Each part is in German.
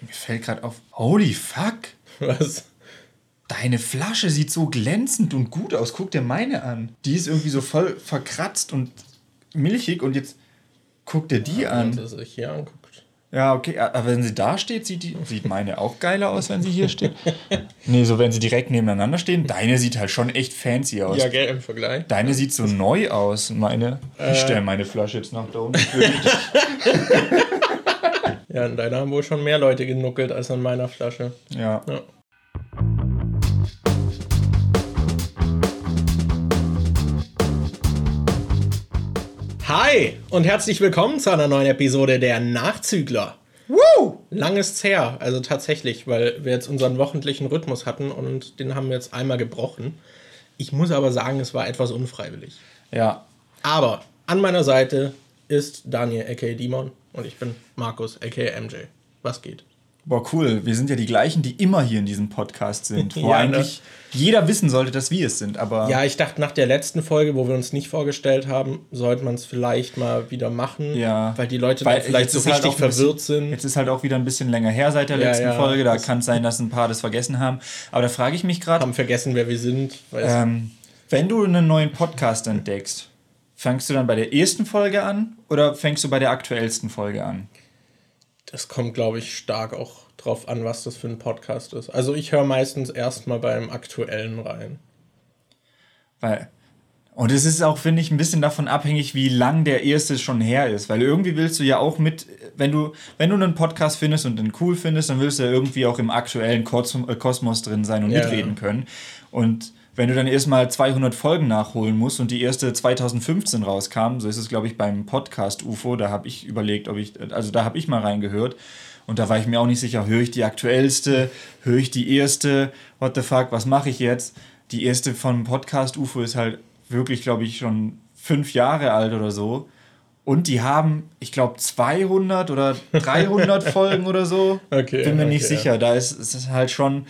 Mir fällt gerade auf. Holy fuck! Was? Deine Flasche sieht so glänzend und gut aus. Guck dir meine an. Die ist irgendwie so voll verkratzt und milchig und jetzt guck dir die Ja, an. Das sich hier anguckt. Ja, okay, aber wenn sie da steht, sieht, die, sieht meine auch geiler aus, wenn sie hier steht. nee, so wenn sie direkt nebeneinander stehen. Deine sieht halt schon echt fancy aus. Ja, gell, im Vergleich. Deine sieht so neu aus. Meine, Äh. ich stelle meine Flasche jetzt nach da unten. Ja, in deiner haben wohl schon mehr Leute genuckelt als an meiner Flasche. ja. Ja. Hi und herzlich willkommen zu einer neuen Episode der Nachzügler. Woo! Lang ist's her, also tatsächlich, weil wir jetzt unseren wochentlichen Rhythmus hatten und den haben wir jetzt einmal gebrochen. Ich muss aber sagen, es war etwas unfreiwillig. Ja. Aber an meiner Seite ist Daniel aka Dimon und ich bin Markus aka MJ. Was geht? Boah, cool. Wir sind ja die gleichen, die immer hier in diesem Podcast sind. Wo Ja, eigentlich jeder wissen sollte, dass wir es sind. Aber Ja, ich dachte, nach der letzten Folge, wo wir uns nicht vorgestellt haben, sollte man es vielleicht mal wieder machen. Ja. Weil die Leute Weil dann vielleicht so halt richtig bisschen- verwirrt sind. Jetzt ist halt auch wieder ein bisschen länger her seit der Ja, letzten ja. Folge. Da kann es sein, dass ein paar das vergessen haben. Aber da frage ich mich gerade, Haben vergessen, wer wir sind. Ähm, wenn du einen neuen Podcast entdeckst, fängst du dann bei der ersten Folge an oder fängst du bei der aktuellsten Folge an? Das kommt, glaube ich, stark auch drauf an, was das für ein Podcast ist. Also ich höre meistens erstmal beim aktuellen rein. Weil. Und es ist auch, finde ich, ein bisschen davon abhängig, wie lang der erste schon her ist. Weil irgendwie willst du ja auch mit, wenn du, wenn du einen Podcast findest und den cool findest, dann willst du ja irgendwie auch im aktuellen äh, Kosmos drin sein und Ja, mitreden können. Und wenn du dann erstmal 200 Folgen nachholen musst und die erste 2015 rauskam, so ist es, glaube ich, beim Podcast UFO, da habe ich überlegt, ob ich, also da habe ich mal reingehört. Und da war ich mir auch nicht sicher, höre ich die aktuellste, höre ich die erste, what the fuck, was mache ich jetzt? Die erste von Podcast UFO ist halt wirklich, glaube ich, schon fünf Jahre alt oder so. Und die haben, ich glaube, 200 oder 300 Folgen oder so. Okay, Bin mir nicht okay, sicher. Da ist es halt schon,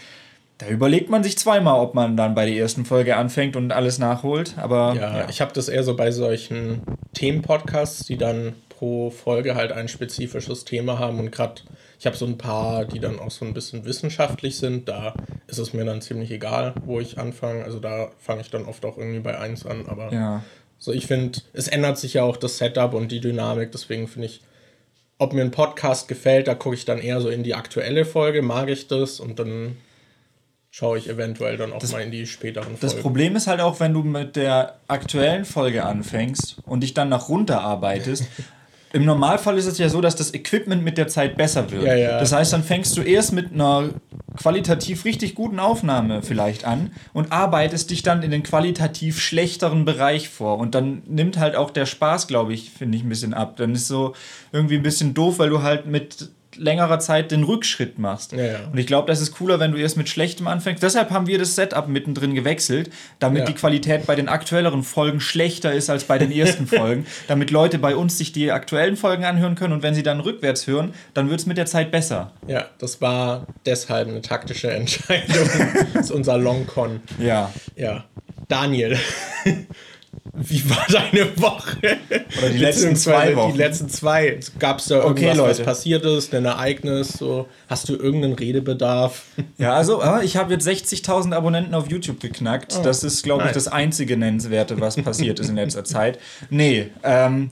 da überlegt man sich zweimal, ob man dann bei der ersten Folge anfängt und alles nachholt. Aber Ja, ja, ich habe das eher so bei solchen Themenpodcasts, die dann pro Folge halt ein spezifisches Thema haben und gerade ich habe so ein paar, die dann auch so ein bisschen wissenschaftlich sind, da ist es mir dann ziemlich egal, wo ich anfange. Also da fange ich dann oft auch irgendwie bei 1 an, aber ja. so ich finde, es ändert sich ja auch das Setup und die Dynamik, deswegen finde ich ob mir ein Podcast gefällt, da gucke ich dann eher so in die aktuelle Folge, mag ich das und dann schaue ich eventuell dann auch mal in die späteren Das Folgen. Problem ist halt auch, wenn du mit der aktuellen Folge anfängst und dich dann nach runter arbeitest. Im Normalfall ist es ja so, dass das Equipment mit der Zeit besser wird. Ja, ja. Das heißt, dann fängst du erst mit einer qualitativ richtig guten Aufnahme vielleicht an und arbeitest dich dann in den qualitativ schlechteren Bereich vor. Und dann nimmt halt auch der Spaß, glaube ich, finde ich, ein bisschen ab. Dann ist so irgendwie ein bisschen doof, weil du halt mit längerer Zeit den Rückschritt machst. Ja, ja. Und ich glaube, das ist cooler, wenn du erst mit Schlechtem anfängst. Deshalb haben wir das Setup mittendrin gewechselt, damit Ja. die Qualität bei den aktuelleren Folgen schlechter ist als bei den ersten Folgen. Damit Leute bei uns sich die aktuellen Folgen anhören können und wenn sie dann rückwärts hören, dann wird es mit der Zeit besser. Ja, das war deshalb eine taktische Entscheidung. das ist unser Longcon. Ja. Ja. Daniel, wie war deine Woche? Oder die letzten zwei Wochen. Die letzten zwei. Gab es da Okay, irgendwas, was Leute. passiert ist, ein Ereignis? So, hast du irgendeinen Redebedarf? Ja, also aber ich habe jetzt 60.000 Abonnenten auf YouTube geknackt. das ist, glaube ich, nice. das einzige Nennenswerte, was passiert ist in letzter Zeit. Nee, ähm,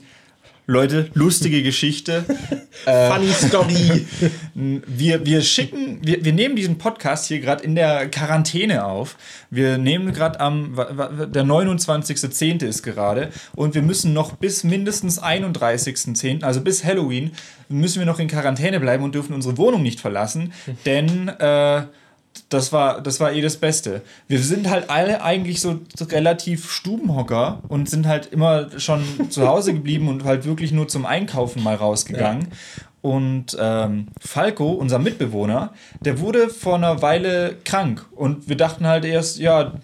Leute, lustige Geschichte. Funny Story. Wir, wir schicken, wir, wir nehmen diesen Podcast hier gerade in der Quarantäne auf. Wir nehmen gerade am, der 29.10. ist gerade und wir müssen noch bis mindestens 31.10., also bis Halloween, müssen wir noch in Quarantäne bleiben und dürfen unsere Wohnung nicht verlassen, denn äh, das war, das war eh das Beste. Wir sind halt alle eigentlich so relativ Stubenhocker und sind halt immer schon zu Hause geblieben und halt wirklich nur zum Einkaufen mal rausgegangen. Und ähm, Falco, unser Mitbewohner, der wurde vor einer Weile krank. Und wir dachten halt erst, ja,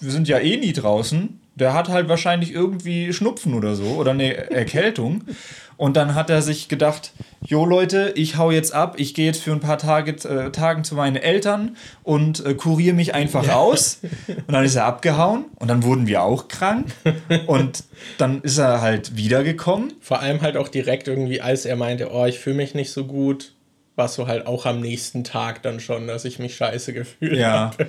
wir sind ja eh nie draußen. Der hat halt wahrscheinlich irgendwie Schnupfen oder so oder eine Erkältung. Und dann hat er sich gedacht, jo Leute, ich hau jetzt ab, ich gehe jetzt für ein paar Tage äh, Tagen zu meinen Eltern und äh, kuriere mich einfach aus. Und dann ist er abgehauen und dann wurden wir auch krank. Und dann ist er halt wiedergekommen. Vor allem halt auch direkt irgendwie, als er meinte, oh, ich fühle mich nicht so gut, war so halt auch am nächsten Tag dann schon, dass ich mich scheiße gefühlt Ja. habe.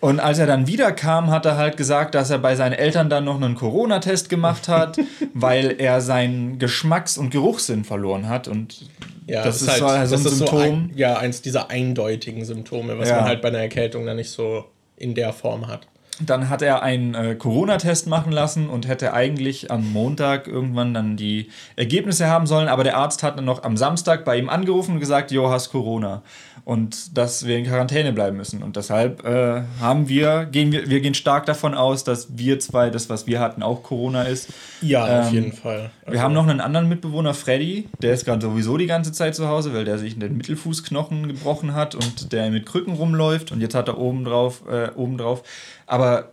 Und als er dann wiederkam, hat er halt gesagt, dass er bei seinen Eltern dann noch einen Corona-Test gemacht hat, weil er seinen Geschmacks- und Geruchssinn verloren hat. Und Ja, das, ist halt, so ein Symptom. So ein, ja, eins dieser eindeutigen Symptome, was Ja. man halt bei einer Erkältung dann nicht so in der Form hat. Dann hat er einen äh, Corona-Test machen lassen und hätte eigentlich am Montag irgendwann dann die Ergebnisse haben sollen, aber der Arzt hat dann noch am Samstag bei ihm angerufen und gesagt, jo, hast Corona und dass wir in Quarantäne bleiben müssen. Und deshalb äh, haben wir, gehen wir, wir gehen stark davon aus, dass wir zwei, das, was wir hatten, auch Corona ist. Ja, auf Ähm, jeden Fall. Also, Wir haben noch einen anderen Mitbewohner, Freddy, der ist gerade sowieso die ganze Zeit zu Hause, weil der sich den Mittelfußknochen gebrochen hat und der mit Krücken rumläuft und jetzt hat er oben drauf, äh, oben drauf. Aber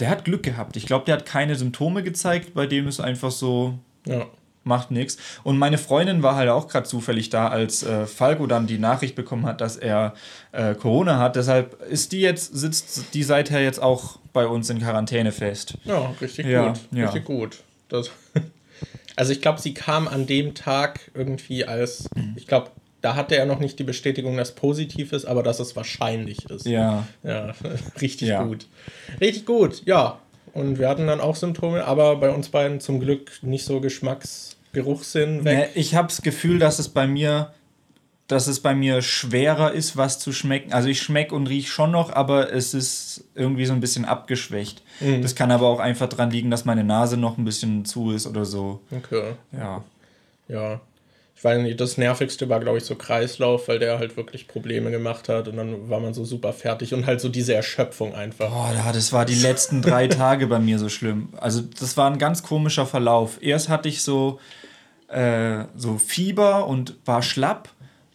der hat Glück gehabt. Ich glaube, der hat keine Symptome gezeigt, bei dem ist einfach so, ja. Macht nichts. Und meine Freundin war halt auch gerade zufällig da, als äh, Falco dann die Nachricht bekommen hat, dass er äh, Corona hat. Deshalb ist die jetzt, sitzt die seither jetzt auch bei uns in Quarantäne fest. ja, richtig Ja, gut. ja. Richtig gut. Das, also ich glaube, sie kam an dem Tag irgendwie als, ich glaube, da hatte er noch nicht die Bestätigung, dass positiv ist, aber dass es wahrscheinlich ist. Ja. Ja, richtig Ja. gut. Richtig gut, ja. Und wir hatten dann auch Symptome, aber bei uns beiden zum Glück nicht so Geschmacks, Geruchssinn weg. Nee, ich habe das Gefühl, dass es bei mir, dass es bei mir schwerer ist, was zu schmecken. Also ich schmecke und rieche schon noch, aber es ist irgendwie so ein bisschen abgeschwächt. Mhm. Das kann aber auch einfach dran liegen, dass meine Nase noch ein bisschen zu ist oder so. Okay, Ja. ja. Ich weiß nicht, das Nervigste war, glaube ich, so Kreislauf, weil der halt wirklich Probleme gemacht hat und dann war man so super fertig und halt so diese Erschöpfung einfach. Boah, das war die letzten drei Tage bei mir so schlimm. Also das war ein ganz komischer Verlauf. Erst hatte ich so, äh, so Fieber und war schlapp.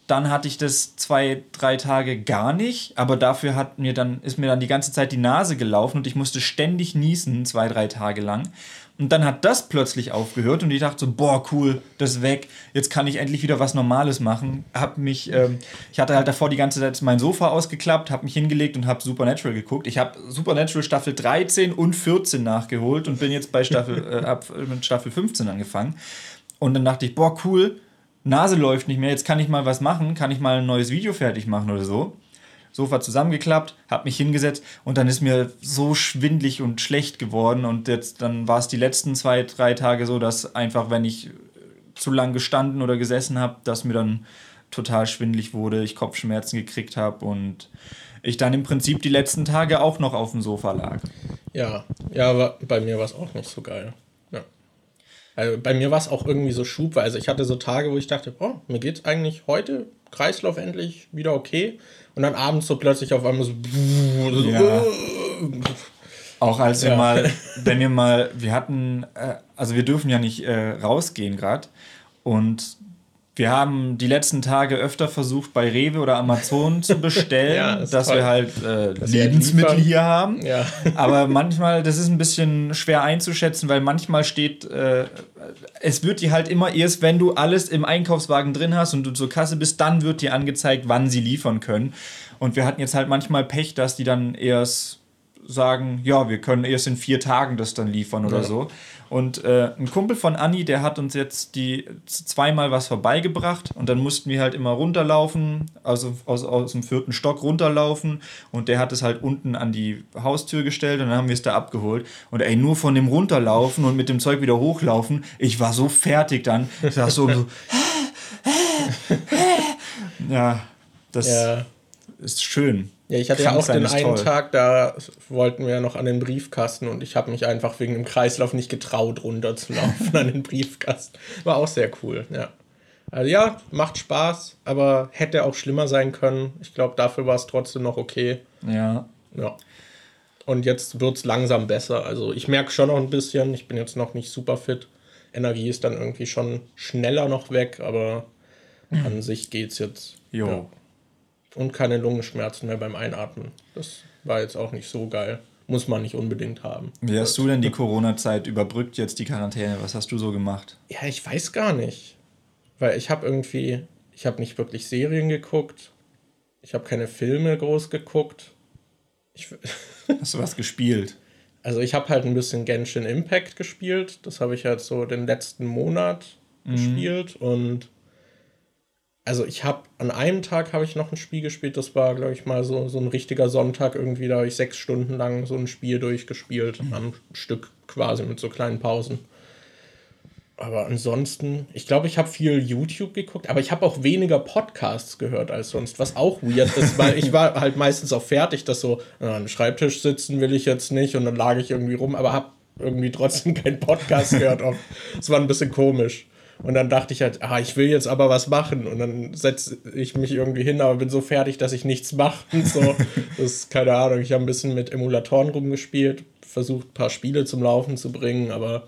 Dann hatte ich das zwei, drei Tage gar nicht, aber dafür hat mir dann, ist mir dann die ganze Zeit die Nase gelaufen und ich musste ständig niesen, zwei, drei Tage lang. Und dann hat das plötzlich aufgehört und ich dachte so, boah, cool, das ist weg. Jetzt kann ich endlich wieder was Normales machen. Hab mich, ähm, ich hatte halt davor die ganze Zeit mein Sofa ausgeklappt, habe mich hingelegt und habe Supernatural geguckt. Ich habe Supernatural Staffel 13 und 14 nachgeholt und bin jetzt bei Staffel, äh, hab mit Staffel 15 angefangen. Und dann dachte ich, boah, cool, Nase läuft nicht mehr, jetzt kann ich mal was machen, kann ich mal ein neues Video fertig machen oder so. Sofa zusammengeklappt, habe mich hingesetzt und dann ist mir so schwindlig und schlecht geworden und jetzt dann war es die letzten zwei, drei Tage so, dass einfach, wenn ich zu lang gestanden oder gesessen habe, dass mir dann total schwindlig wurde, ich Kopfschmerzen gekriegt habe und ich dann im Prinzip die letzten Tage auch noch auf dem Sofa lag. Ja, ja, aber bei mir war es auch nicht so geil. Ja. Also bei mir war es auch irgendwie so schubweise. Ich hatte so Tage, wo ich dachte, oh, mir geht's eigentlich heute Kreislauf endlich wieder okay. Und dann abends so plötzlich auf einmal so. Ja. Auch als wir Ja. mal, wenn wir mal, wir hatten, äh, also wir dürfen ja nicht äh, rausgehen gerade und wir haben die letzten Tage öfter versucht, bei Rewe oder Amazon zu bestellen, Ja, dass toll. wir halt äh, Dass halt Lebensmittel liefern. hier haben. Ja. Aber manchmal, das ist ein bisschen schwer einzuschätzen, weil manchmal steht, äh, es wird dir halt immer erst, wenn du alles im Einkaufswagen drin hast und du zur Kasse bist, dann wird dir angezeigt, wann sie liefern können. Und wir hatten jetzt halt manchmal Pech, dass die dann erst sagen, ja, wir können erst in vier Tagen das dann liefern oder Ja. so. Und äh, ein Kumpel von Anni, der hat uns jetzt die zweimal was vorbeigebracht und dann mussten wir halt immer runterlaufen, also aus, aus dem vierten Stock runterlaufen und der hat es halt unten an die Haustür gestellt und dann haben wir es da abgeholt. Und ey, nur von dem runterlaufen und mit dem Zeug wieder hochlaufen, ich war so fertig dann. Ich saß so, so ja, das Ja. ist schön. Ja, ich hatte Krank ja auch den einen toll. Tag, da wollten wir noch an den Briefkasten und ich habe mich einfach wegen dem Kreislauf nicht getraut, runterzulaufen an den Briefkasten. War auch sehr cool, ja. Also ja, macht Spaß, aber hätte auch schlimmer sein können. Ich glaube, dafür war es trotzdem noch okay. Ja, Ja. Und jetzt wird es langsam besser. Also ich merke schon noch ein bisschen, ich bin jetzt noch nicht super fit. Energie ist dann irgendwie schon schneller noch weg, aber an sich geht's jetzt. jo. Ja. Und keine Lungenschmerzen mehr beim Einatmen. Das war jetzt auch nicht so geil. Muss man nicht unbedingt haben. Wie hast du denn die Corona-Zeit überbrückt, jetzt die Quarantäne? Was hast du so gemacht? Ja, ich weiß gar nicht. Weil ich habe irgendwie, ich habe nicht wirklich Serien geguckt. Ich habe keine Filme groß geguckt. Ich, Hast du was gespielt? also ich habe halt ein bisschen Genshin Impact gespielt. Das habe ich halt so den letzten Monat gespielt. Und also ich habe an einem Tag habe ich noch ein Spiel gespielt, das war, glaube ich, mal so, so ein richtiger Sonntag irgendwie, da habe ich sechs Stunden lang so ein Spiel durchgespielt, mhm. am Stück quasi mit so kleinen Pausen. Aber ansonsten, ich glaube, ich habe viel YouTube geguckt, aber ich habe auch weniger Podcasts gehört als sonst, was auch weird ist, weil ich war halt meistens auch fertig, dass so an einem Schreibtisch sitzen will ich jetzt nicht und dann lag ich irgendwie rum, aber habe irgendwie trotzdem keinen Podcast gehört. Es war ein bisschen komisch. Und dann dachte ich halt, ah, ich will jetzt aber was machen. Und dann setze ich mich irgendwie hin, aber bin so fertig, dass ich nichts mache. So, das ist keine Ahnung. Ich habe ein bisschen mit Emulatoren rumgespielt, versucht, ein paar Spiele zum Laufen zu bringen, aber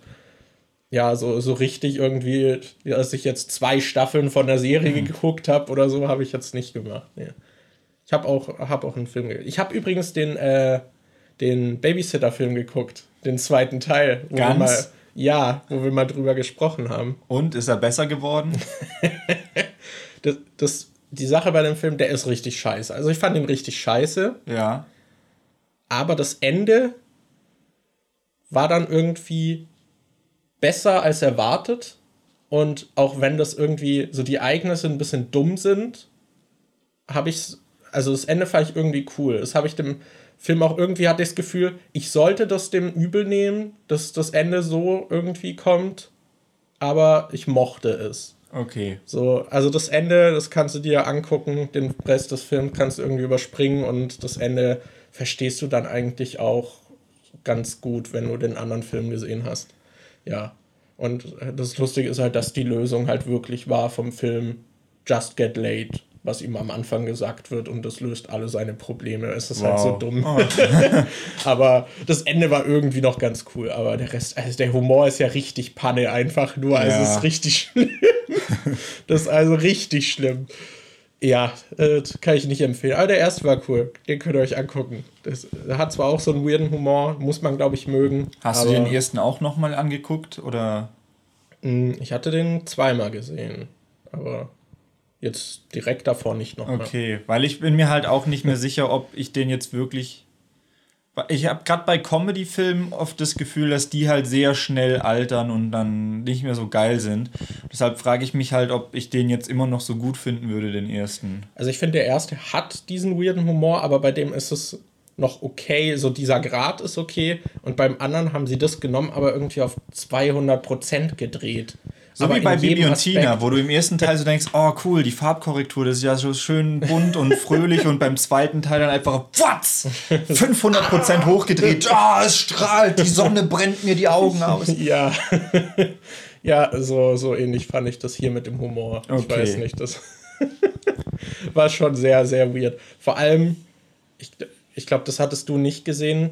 ja, so, so richtig irgendwie, dass ich jetzt zwei Staffeln von der Serie mhm. geguckt habe oder so, habe ich jetzt nicht gemacht. Nee. Ich habe auch, hab auch einen Film geguckt. Ich habe übrigens den, äh, den Babysitter-Film geguckt, den zweiten Teil. Ganz? Ja, wo wir mal drüber gesprochen haben. Und ist er besser geworden? das, das, die Sache bei dem Film, der ist richtig scheiße. Also ich fand ihn richtig scheiße. Ja. Aber das Ende war dann irgendwie besser als erwartet. Und auch wenn das irgendwie so die Ereignisse ein bisschen dumm sind, habe ich also das Ende fand ich irgendwie cool. Das habe ich dem Film auch irgendwie hatte ich das Gefühl, ich sollte das dem übel nehmen, dass das Ende so irgendwie kommt, aber ich mochte es. Okay. So, also das Ende, das kannst du dir angucken, den Rest des Films kannst du irgendwie überspringen und das Ende verstehst du dann eigentlich auch ganz gut, wenn du den anderen Film gesehen hast ja. Und das Lustige ist halt, dass die Lösung halt wirklich war vom Film Just Get Late, was ihm am Anfang gesagt wird und das löst alle seine Probleme. Es ist wow. halt so dumm. Oh. aber das Ende war irgendwie noch ganz cool. Aber der Rest, also der Humor ist ja richtig Panne einfach nur. Also ja. es ist richtig schlimm. das ist also richtig schlimm. Ja, äh, kann ich nicht empfehlen. Aber der erste war cool. Den könnt ihr euch angucken. Das hat zwar auch so einen weirden Humor, muss man, glaube ich, mögen. Hast du den ersten auch nochmal angeguckt? Oder? Hm, ich hatte den zweimal gesehen. Aber jetzt direkt davor nicht nochmal. Okay, weil ich bin mir halt auch nicht mehr sicher, ob ich den jetzt wirklich ich habe gerade bei Comedy-Filmen oft das Gefühl, dass die halt sehr schnell altern und dann nicht mehr so geil sind. Deshalb frage ich mich halt, ob ich den jetzt immer noch so gut finden würde, den ersten. Also ich finde, der erste hat diesen weirden Humor, aber bei dem ist es noch okay, so dieser Grad ist okay. Und beim anderen haben sie das genommen, aber irgendwie auf 200% gedreht. So Aber wie bei Bibi und Tina, wo du im ersten Teil so denkst, oh cool, die Farbkorrektur, das ist ja so schön bunt und fröhlich und beim zweiten Teil dann einfach, was? 500% hochgedreht, ah, oh, es strahlt, die Sonne brennt mir die Augen aus. Ja, ja so, so ähnlich fand ich das hier mit dem Humor. Okay. Ich weiß nicht, das war schon sehr, sehr weird. Vor allem, ich, ich glaube, das hattest du nicht gesehen,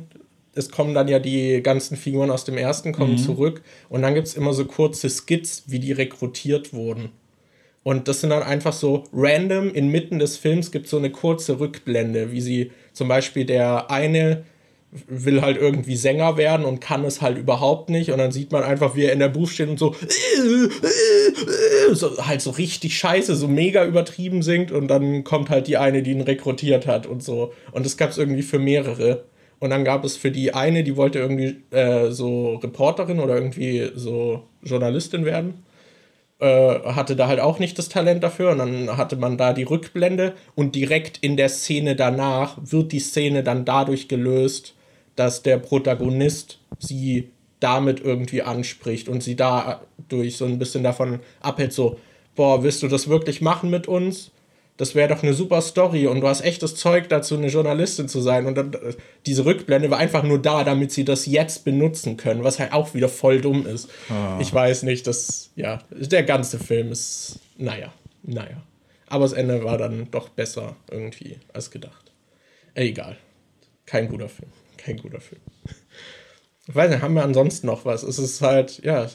es kommen dann ja die ganzen Figuren aus dem ersten kommen mhm. zurück und dann gibt es immer so kurze Skits, wie die rekrutiert wurden. Und das sind dann einfach so random, inmitten des Films gibt es so eine kurze Rückblende, wie sie zum Beispiel der eine will halt irgendwie Sänger werden und kann es halt überhaupt nicht. Und dann sieht man einfach, wie er in der Booth steht und so, so halt so richtig scheiße, so mega übertrieben singt. Und dann kommt halt die eine, die ihn rekrutiert hat und so. Und das gab es irgendwie für mehrere. Und dann gab es für die eine, die wollte irgendwie äh, so Reporterin oder irgendwie so Journalistin werden. Äh, hatte da halt auch nicht das Talent dafür. Und dann hatte man da die Rückblende. Und direkt in der Szene danach wird die Szene dann dadurch gelöst, dass der Protagonist sie damit irgendwie anspricht und sie dadurch so ein bisschen davon abhält, so, boah, willst du das wirklich machen mit uns? Das wäre doch eine super Story und du hast echtes Zeug dazu, eine Journalistin zu sein. Und dann, äh, diese Rückblende war einfach nur da, damit sie das jetzt benutzen können, was halt auch wieder voll dumm ist. Oh. Ich weiß nicht, das, ja, der ganze Film ist, naja, naja. Aber das Ende war dann doch besser irgendwie als gedacht. Egal. Kein guter Film. Kein guter Film. Ich weiß nicht, haben wir ansonsten noch was? Es ist halt, ja,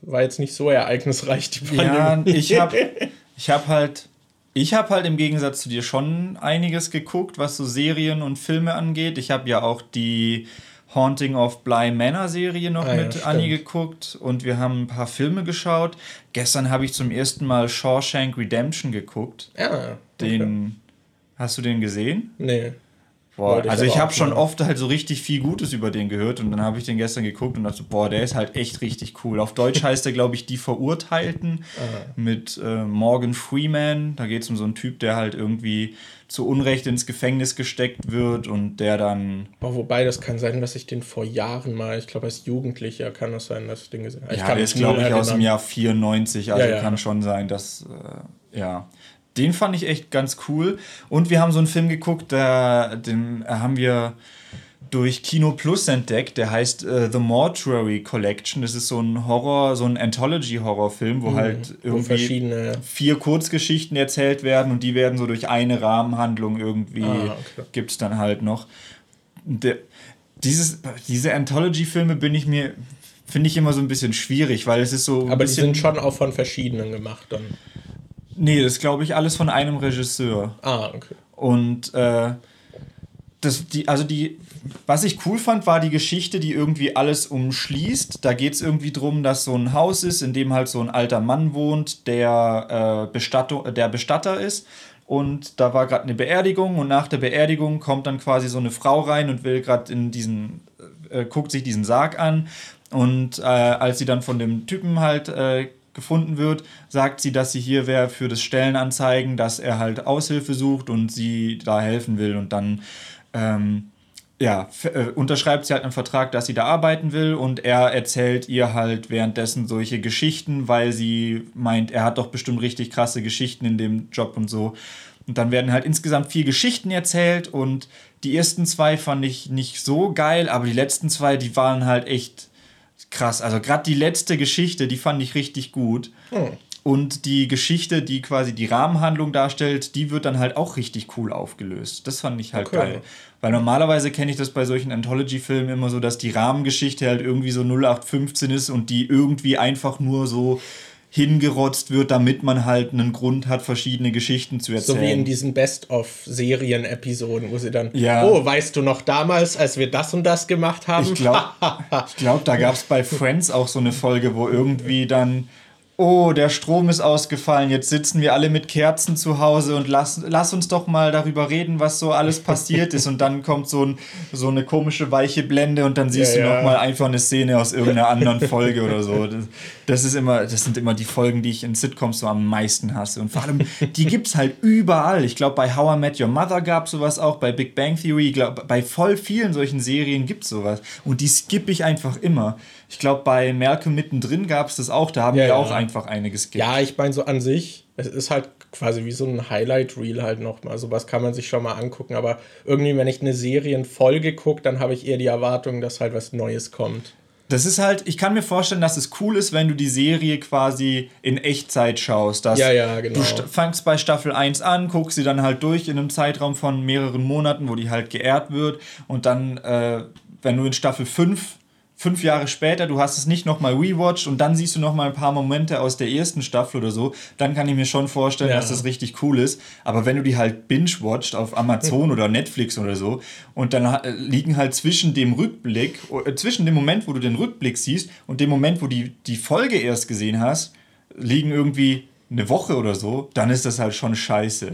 war jetzt nicht so ereignisreich, die Pandemie. Ja, ich habe ich hab halt ich habe halt im Gegensatz zu dir schon einiges geguckt, was so Serien und Filme angeht. Ich habe ja auch die Haunting of Bly Manor Serie noch ah, mit ja, Annie geguckt und wir haben ein paar Filme geschaut. Gestern habe ich zum ersten Mal Shawshank Redemption geguckt. Ja. Okay. Den hast du den gesehen? Nee. Boah, also ich habe schon oft halt so richtig viel Gutes über den gehört und dann habe ich den gestern geguckt und dachte, boah, der ist halt echt richtig cool. Auf Deutsch heißt er, glaube ich, Die Verurteilten mit äh, Morgan Freeman. Da geht es um so einen Typ, der halt irgendwie zu Unrecht ins Gefängnis gesteckt wird und der dann. Oh, wobei, das kann sein, dass ich den vor Jahren mal, ich glaube, als Jugendlicher kann das sein, dass ich den gesehen habe. Ja, der ist, glaube ich, aus dem Jahr 94, also ja, ja. kann schon sein, dass, äh, ja. Den fand ich echt ganz cool. Und wir haben so einen Film geguckt, der, den haben wir durch Kino Plus entdeckt. Der heißt uh, The Mortuary Collection. Das ist so ein Horror, so ein Anthology-Horrorfilm, wo mhm, halt irgendwie wo vier Kurzgeschichten erzählt werden und die werden so durch eine Rahmenhandlung irgendwie ah, okay. gibt es dann halt noch. Der, dieses, diese Anthology-Filme bin ich mir, finde ich immer so ein bisschen schwierig, weil es ist so. Aber die sind schon auch von verschiedenen gemacht dann. Nee, das glaube ich alles von einem Regisseur. Ah, okay. Und äh, das, die, also die, was ich cool fand, war die Geschichte, die irgendwie alles umschließt. Da geht es irgendwie darum, dass so ein Haus ist, in dem halt so ein alter Mann wohnt, der, äh, Bestattung, der Bestatter ist. Und da war gerade eine Beerdigung und nach der Beerdigung kommt dann quasi so eine Frau rein und will gerade in diesen, äh, guckt sich diesen Sarg an. Und äh, als sie dann von dem Typen halt äh, gefunden wird, sagt sie, dass sie hier wäre für das Stellenanzeigen, dass er halt Aushilfe sucht und sie da helfen will und dann ähm, ja, äh, unterschreibt sie halt einen Vertrag, dass sie da arbeiten will und er erzählt ihr halt währenddessen solche Geschichten, weil sie meint, er hat doch bestimmt richtig krasse Geschichten in dem Job und so. Und dann werden halt insgesamt vier Geschichten erzählt und die ersten zwei fand ich nicht so geil, aber die letzten zwei, die waren halt echt krass. Also gerade die letzte Geschichte, die fand ich richtig gut. Hm. Und die Geschichte, die quasi die Rahmenhandlung darstellt, die wird dann halt auch richtig cool aufgelöst. Das fand ich halt okay. geil. Weil normalerweise kenne ich das bei solchen Anthology-Filmen immer so, dass die Rahmengeschichte halt irgendwie so 0815 ist und die irgendwie einfach nur so hingerotzt wird, damit man halt einen Grund hat, verschiedene Geschichten zu erzählen. So wie in diesen Best-of-Serien-Episoden, wo sie dann, ja. oh, weißt du noch damals, als wir das und das gemacht haben? Ich glaube, glaub, da gab es bei Friends auch so eine Folge, wo irgendwie dann oh, der Strom ist ausgefallen, jetzt sitzen wir alle mit Kerzen zu Hause und lass, lass uns doch mal darüber reden, was so alles passiert ist. Und dann kommt so, ein, so eine komische weiche Blende und dann siehst ja, du ja. noch mal einfach eine Szene aus irgendeiner anderen Folge oder so. Das, das, ist immer, das sind immer die Folgen, die ich in Sitcoms so am meisten hasse. Und vor allem, die gibt es halt überall. Ich glaube, bei How I Met Your Mother gab es sowas auch, bei Big Bang Theory, ich glaube, bei voll vielen solchen Serien gibt es sowas. Und die skippe ich einfach immer. Ich glaube, bei Malcolm mittendrin gab es das auch. Da haben ja, wir ja. auch einfach einiges gegeben. Ja, ich meine, so an sich, es ist halt quasi wie so ein Highlight-Reel halt nochmal. Sowas kann man sich schon mal angucken. Aber irgendwie, wenn ich eine Serienfolge gucke, dann habe ich eher die Erwartung, dass halt was Neues kommt. Das ist halt, ich kann mir vorstellen, dass es cool ist, wenn du die Serie quasi in Echtzeit schaust. Dass ja, ja, genau. Du fangst bei Staffel 1 an, guckst sie dann halt durch in einem Zeitraum von mehreren Monaten, wo die halt geehrt wird. Und dann, äh, wenn du in Staffel 5 fünf Jahre später, du hast es nicht nochmal rewatcht und dann siehst du nochmal ein paar Momente aus der ersten Staffel oder so, dann kann ich mir schon vorstellen, ja. dass das richtig cool ist. Aber wenn du die halt binge-watcht auf Amazon oder Netflix oder so und dann äh, liegen halt zwischen dem Rückblick, äh, zwischen dem Moment, wo du den Rückblick siehst und dem Moment, wo du die, die Folge erst gesehen hast, liegen irgendwie eine Woche oder so, dann ist das halt schon scheiße.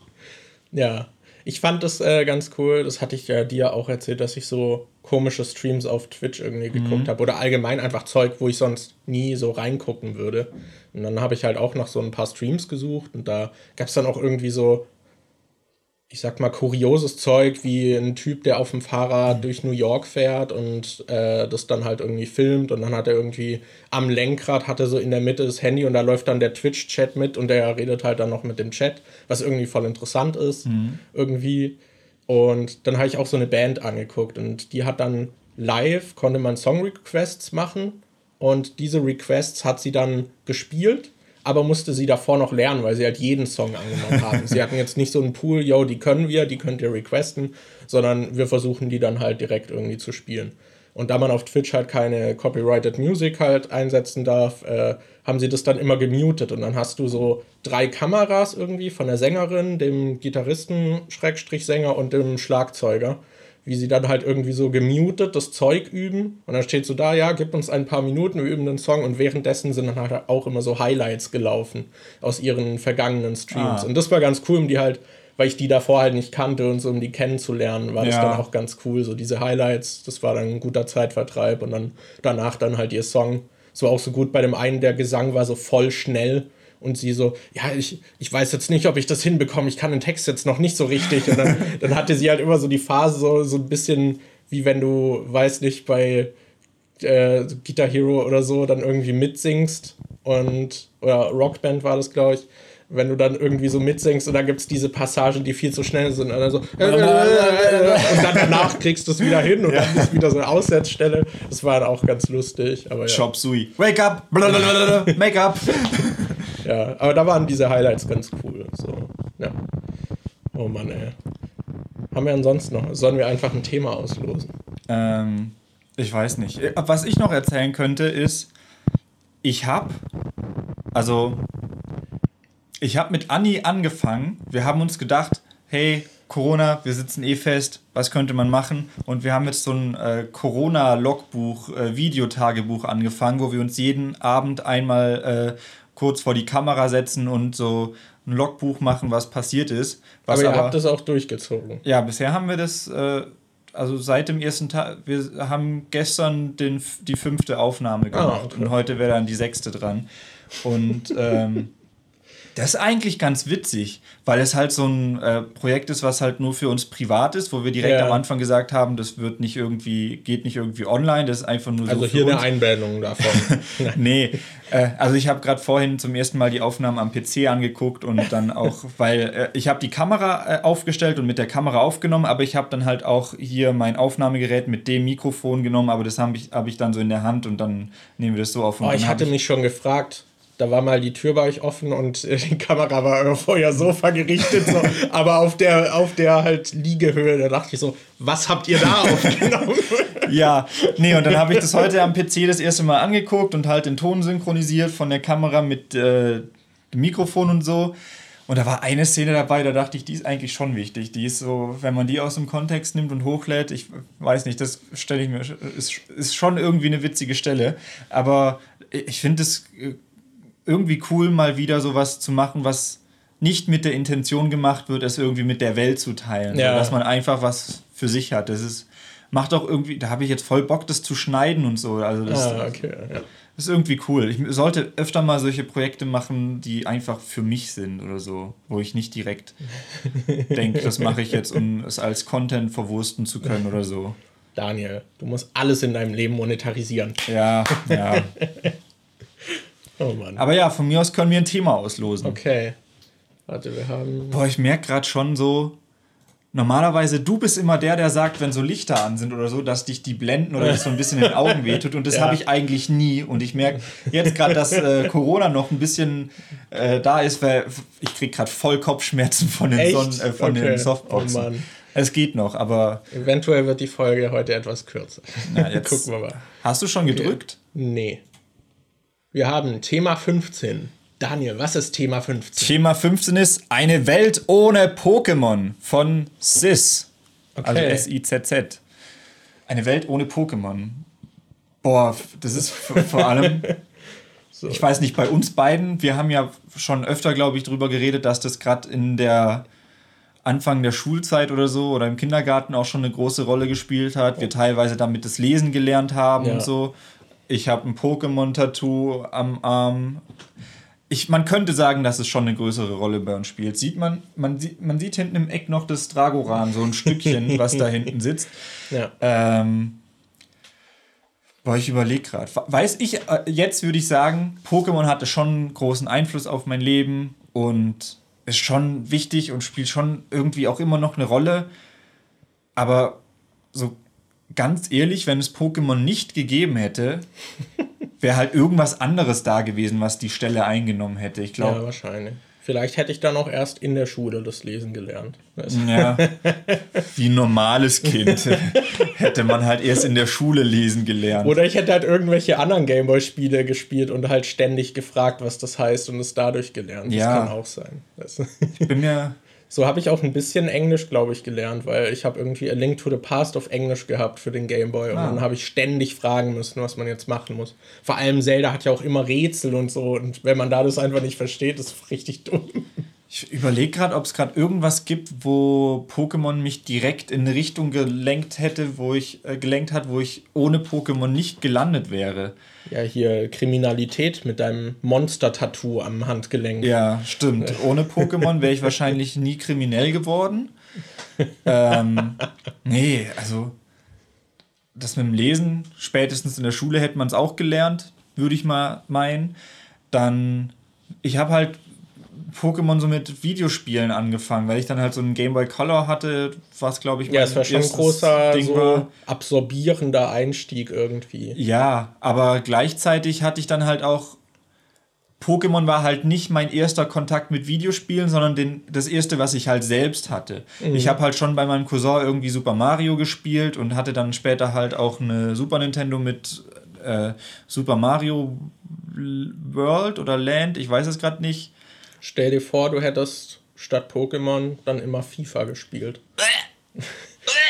ja, ich fand das äh, ganz cool. Das hatte ich ja dir auch erzählt, dass ich so komische Streams auf Twitch irgendwie geguckt mhm. habe. Oder allgemein einfach Zeug, wo ich sonst nie so reingucken würde. Und dann habe ich halt auch nach so ein paar Streams gesucht und da gab es dann auch irgendwie so ich sag mal, kurioses Zeug, wie ein Typ, der auf dem Fahrrad mhm. durch New York fährt und äh, das dann halt irgendwie filmt und dann hat er irgendwie am Lenkrad hat er so in der Mitte das Handy und da läuft dann der Twitch-Chat mit und der redet halt dann noch mit dem Chat, was irgendwie voll interessant ist, mhm. irgendwie. Und dann habe ich auch so eine Band angeguckt und die hat dann live, konnte man Song-Requests machen und diese Requests hat sie dann gespielt aber musste sie davor noch lernen, weil sie halt jeden Song angenommen haben. sie hatten jetzt nicht so einen Pool, yo, die können wir, die könnt ihr requesten, sondern wir versuchen die dann halt direkt irgendwie zu spielen. Und da man auf Twitch halt keine Copyrighted Music halt einsetzen darf, äh, haben sie das dann immer gemutet. Und dann hast du so drei Kameras irgendwie von der Sängerin, dem Gitarristen, Schrägstrich Sänger und dem Schlagzeuger wie sie dann halt irgendwie so gemutet das Zeug üben. Und dann steht so da, ja, gib uns ein paar Minuten, wir üben den Song. Und währenddessen sind dann halt auch immer so Highlights gelaufen aus ihren vergangenen Streams. Ah. Und das war ganz cool, um die halt weil ich die davor halt nicht kannte und so, um die kennenzulernen, war das Ja. dann auch ganz cool. So diese Highlights, das war dann ein guter Zeitvertreib und dann danach dann halt ihr Song. Es war auch so gut bei dem einen, der Gesang war so voll schnell und sie so, ja, ich, ich weiß jetzt nicht, ob ich das hinbekomme, ich kann den Text jetzt noch nicht so richtig. Und dann, dann hatte sie halt immer so die Phase so, so ein bisschen, wie wenn du, weiß nicht, bei äh, Guitar Hero oder so dann irgendwie mitsingst und oder Rockband war das, glaube ich. Wenn du dann irgendwie so mitsingst und dann gibt es diese Passagen, die viel zu schnell sind und dann so und dann danach kriegst du es wieder hin und dann ist wieder so eine Aussetzstelle. Das war dann auch ganz lustig. Aber ja. Chop Sui. Wake up! Blablabla, Make up! Ja, aber da waren diese Highlights ganz cool. So, ja. Oh Mann, ey. Haben wir ansonsten noch? Sollen wir einfach ein Thema auslosen? Ähm, ich weiß nicht. Äh, Was ich noch erzählen könnte, ist, ich habe, also, ich habe mit Anni angefangen. Wir haben uns gedacht, hey, Corona, wir sitzen eh fest, was könnte man machen? Und wir haben jetzt so ein äh, Corona-Logbuch, äh, Videotagebuch angefangen, wo wir uns jeden Abend einmal äh, kurz vor die Kamera setzen und so ein Logbuch machen, was passiert ist. Was aber ihr habt das auch durchgezogen. ja, bisher haben wir das, äh, also seit dem ersten Tag, wir haben gestern den, die fünfte Aufnahme gemacht Ah, okay. und heute wäre dann die sechste dran. Und ähm, das ist eigentlich ganz witzig, weil es halt so ein äh, Projekt ist, was halt nur für uns privat ist, wo wir direkt Ja. am Anfang gesagt haben, das wird nicht irgendwie, geht nicht irgendwie online, das ist einfach nur Also so für hier eine Einblendung davon. Nee, äh, also ich habe gerade vorhin zum ersten Mal die Aufnahmen am PC angeguckt und dann auch, weil äh, ich habe die Kamera äh, aufgestellt und mit der Kamera aufgenommen, aber ich habe dann halt auch hier mein Aufnahmegerät mit dem Mikrofon genommen, aber das habe ich, hab ich dann so in der Hand und dann nehmen wir das so auf. Und Oh, ich hatte mich schon gefragt. Da war mal die Tür bei euch offen und äh, die Kamera war auf euer Sofa gerichtet, so, aber auf der, auf der halt Liegehöhe. Da dachte ich so, was habt ihr da aufgenommen? Ja, nee, und dann habe ich das heute am PC das erste Mal angeguckt und halt den Ton synchronisiert von der Kamera mit äh, dem Mikrofon und so. Und da war eine Szene dabei, da dachte ich, die ist eigentlich schon wichtig. Die ist so, wenn man die aus dem Kontext nimmt und hochlädt, ich weiß nicht, das stelle ich mir, ist, ist schon irgendwie eine witzige Stelle. Aber ich finde es äh, irgendwie cool, mal wieder sowas zu machen, was nicht mit der Intention gemacht wird, es irgendwie mit der Welt zu teilen. Ja. Dass man einfach was für sich hat. Das ist, macht auch irgendwie, da habe ich jetzt voll Bock, das zu schneiden und so. Also das, ah, okay. Ja. das ist irgendwie cool. Ich sollte öfter mal solche Projekte machen, die einfach für mich sind oder so, wo ich nicht direkt denke, das mache ich jetzt, um es als Content verwursten zu können oder so. Daniel, du musst alles in deinem Leben monetarisieren. Ja, ja. Oh Mann. Aber ja, von mir aus können wir ein Thema auslosen. Okay. Warte, wir haben. Boah, ich merke gerade schon so, normalerweise du bist immer der, der sagt, wenn so Lichter an sind oder so, dass dich die blenden oder das so ein bisschen in den Augen wehtut. Und das Ja. habe ich eigentlich nie. Und ich merke jetzt gerade, dass äh, Corona noch ein bisschen äh, da ist, weil ich kriege gerade voll Kopfschmerzen von den, Echt? Son äh, von Okay. den Softboxen. Oh Mann. es geht noch, aber Eventuell wird die Folge heute etwas kürzer. na, jetzt Gucken wir mal. hast du schon gedrückt? Nee. Wir haben Thema 15. Daniel, was ist Thema 15? Thema 15 ist eine Welt ohne Pokémon von Sis. Also Okay. S-I-Z-Z. Eine Welt ohne Pokémon. Boah, das ist vor allem, So. ich weiß nicht, bei uns beiden, wir haben ja schon öfter, glaube ich, drüber geredet, dass das gerade in der Anfang der Schulzeit oder so oder im Kindergarten auch schon eine große Rolle gespielt hat. Wir teilweise damit das Lesen gelernt haben Ja. und so. Ich habe ein Pokémon-Tattoo am Arm. Ich, man könnte sagen, dass es schon eine größere Rolle bei uns spielt. Sieht man, man, sieht, man sieht hinten im Eck noch das Dragoran, so ein Stückchen, was da hinten sitzt. Ja. Ähm, boah, ich überlege gerade. Weiß ich, äh, jetzt würde ich sagen, Pokémon hatte schon einen großen Einfluss auf mein Leben und ist schon wichtig und spielt schon irgendwie auch immer noch eine Rolle. Aber so ganz ehrlich, wenn es Pokémon nicht gegeben hätte, wäre halt irgendwas anderes da gewesen, was die Stelle eingenommen hätte. Ich ja, glaube, wahrscheinlich. Vielleicht hätte ich dann auch erst in der Schule das Lesen gelernt. Ja, wie ein normales Kind hätte man halt erst in der Schule lesen gelernt. Oder ich hätte halt irgendwelche anderen Gameboy-Spiele gespielt und halt ständig gefragt, was das heißt und es dadurch gelernt. Ja. Das kann auch sein. Ich bin mir. So habe ich auch ein bisschen Englisch, glaube ich, gelernt, weil ich habe irgendwie A Link to the Past auf Englisch gehabt für den Gameboy und Ah. dann habe ich ständig fragen müssen, was man jetzt machen muss. Vor allem Zelda hat ja auch immer Rätsel und so und wenn man da das einfach nicht versteht, ist richtig dumm. Ich überlege gerade, ob es gerade irgendwas gibt, wo Pokémon mich direkt in eine Richtung gelenkt hätte, wo ich äh, gelenkt hat, wo ich ohne Pokémon nicht gelandet wäre. Ja, hier Kriminalität mit deinem Monster-Tattoo am Handgelenk. Ja, stimmt. Ohne Pokémon wäre ich wahrscheinlich nie kriminell geworden. ähm, nee, also das mit dem Lesen, spätestens in der Schule hätte man es auch gelernt, würde ich mal meinen. Dann, ich habe halt Pokémon so mit Videospielen angefangen, weil ich dann halt so einen Game Boy Color hatte, was glaube ich. Ja, es war schon ein großer, Ding so war. absorbierender Einstieg irgendwie. Ja, aber gleichzeitig hatte ich dann halt auch. Pokémon war halt nicht mein erster Kontakt mit Videospielen, sondern den, das erste, was ich halt selbst hatte. Mhm. Ich habe halt schon bei meinem Cousin irgendwie Super Mario gespielt und hatte dann später halt auch eine Super Nintendo mit äh, Super Mario World oder Land, ich weiß es gerade nicht. Stell dir vor, du hättest statt Pokémon dann immer FIFA gespielt.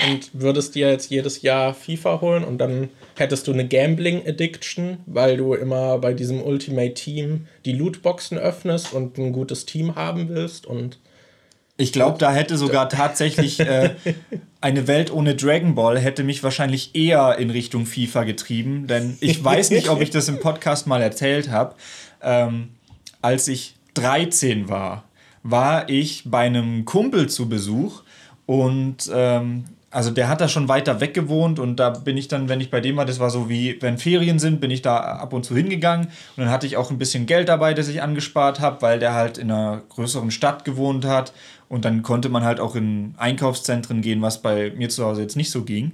und würdest dir jetzt jedes Jahr FIFA holen und dann hättest du eine Gambling Addiction, weil du immer bei diesem Ultimate Team die Lootboxen öffnest und ein gutes Team haben willst und ich glaube, da hätte sogar tatsächlich äh, eine Welt ohne Dragon Ball hätte mich wahrscheinlich eher in Richtung FIFA getrieben, denn ich weiß nicht, ob ich das im Podcast mal erzählt habe. Ähm, als ich 13 war, war ich bei einem Kumpel zu Besuch und ähm, also der hat da schon weiter weg gewohnt und da bin ich dann, wenn ich bei dem war, das war so wie, wenn Ferien sind, bin ich da ab und zu hingegangen und dann hatte ich auch ein bisschen Geld dabei, das ich angespart habe, weil der halt in einer größeren Stadt gewohnt hat und dann konnte man halt auch in Einkaufszentren gehen, was bei mir zu Hause jetzt nicht so ging.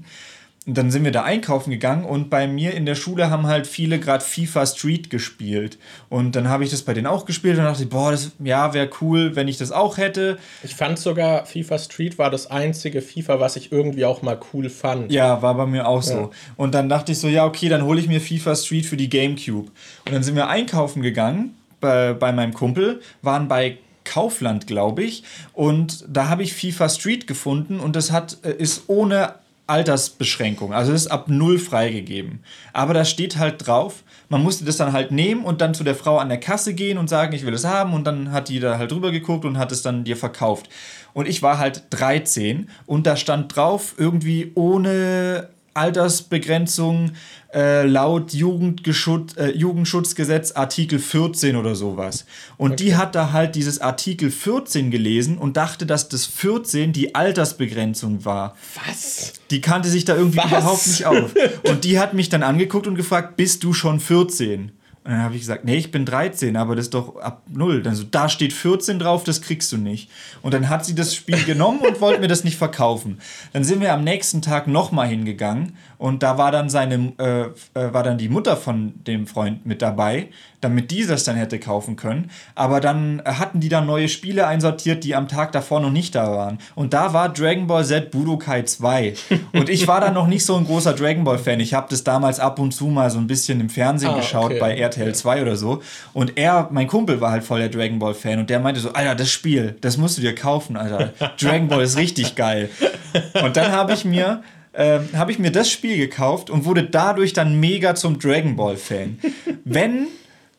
Und dann sind wir da einkaufen gegangen und bei mir in der Schule haben halt viele gerade FIFA Street gespielt. Und dann habe ich das bei denen auch gespielt und dachte, boah, das ja, wäre cool, wenn ich das auch hätte. Ich fand sogar, FIFA Street war das einzige FIFA, was ich irgendwie auch mal cool fand. Ja, war bei mir auch so. Ja. Und dann dachte ich so, ja, okay, dann hole ich mir FIFA Street für die Gamecube. Und dann sind wir einkaufen gegangen bei, bei meinem Kumpel, waren bei Kaufland, glaube ich. Und da habe ich FIFA Street gefunden und das hat, äh, ist ohne Altersbeschränkung. Also es ist ab null freigegeben. Aber da steht halt drauf, man musste das dann halt nehmen und dann zu der Frau an der Kasse gehen und sagen, ich will es haben. Und dann hat die da halt drüber geguckt und hat es dann dir verkauft. Und ich war halt 13 und da stand drauf, irgendwie ohne Altersbegrenzung äh, laut Jugendgeschut äh, Jugendschutzgesetz Artikel 14 oder sowas. Und okay. die hat da halt dieses Artikel 14 gelesen und dachte, dass das 14 die Altersbegrenzung war. Was? Die kannte sich da irgendwie Was? überhaupt nicht auf. Und die hat mich dann angeguckt und gefragt, bist du schon 14? Und dann habe ich gesagt, nee, ich bin 13, aber das ist doch ab 0. Dann so, da steht 14 drauf, das kriegst du nicht. Und dann hat sie das Spiel genommen und wollte mir das nicht verkaufen. Dann sind wir am nächsten Tag nochmal hingegangen und da war dann seine, äh, äh, war dann die Mutter von dem Freund mit dabei, damit die das dann hätte kaufen können. Aber dann hatten die dann neue Spiele einsortiert, die am Tag davor noch nicht da waren. Und da war Dragon Ball Z Budokai 2. Und ich war dann noch nicht so ein großer Dragon Ball Fan. Ich habe das damals ab und zu mal so ein bisschen im Fernsehen ah, geschaut okay. bei RTL 2 oder so. Und er, mein Kumpel, war halt voll der Dragon Ball Fan und der meinte so, Alter, das Spiel, das musst du dir kaufen, Alter. Dragon Ball ist richtig geil. Und dann habe ich mir ähm, habe ich mir das Spiel gekauft und wurde dadurch dann mega zum Dragon Ball Fan. Wenn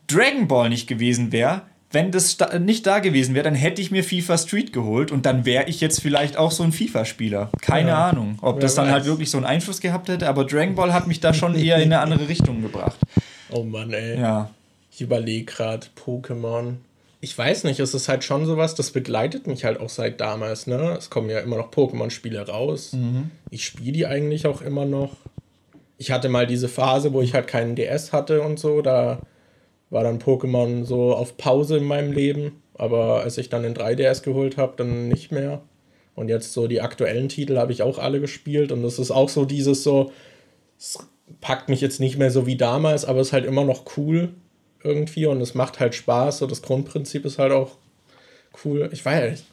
Dragon Ball nicht gewesen wäre, wenn das da, nicht da gewesen wäre, dann hätte ich mir FIFA Street geholt und dann wäre ich jetzt vielleicht auch so ein FIFA-Spieler. Keine ja. Ahnung, ob Wer das dann halt weiß. halt wirklich so einen Einfluss gehabt hätte, aber Dragon Ball hat mich da schon eher in eine andere Richtung gebracht. Oh Mann, ey. Ja. Ich überlege gerade, Pokémon ich weiß nicht, es ist halt schon sowas, das begleitet mich halt auch seit damals, ne? Es kommen ja immer noch Pokémon-Spiele raus. Mhm. Ich spiele die eigentlich auch immer noch. Ich hatte mal diese Phase, wo ich halt keinen DS hatte und so, da war dann Pokémon so auf Pause in meinem Leben. Aber als ich dann den 3DS geholt habe, dann nicht mehr. Und jetzt so die aktuellen Titel habe ich auch alle gespielt. Und das ist auch so dieses so, es packt mich jetzt nicht mehr so wie damals, aber es ist halt immer noch cool irgendwie und es macht halt Spaß. So das Grundprinzip ist halt auch cool. Ich weiß,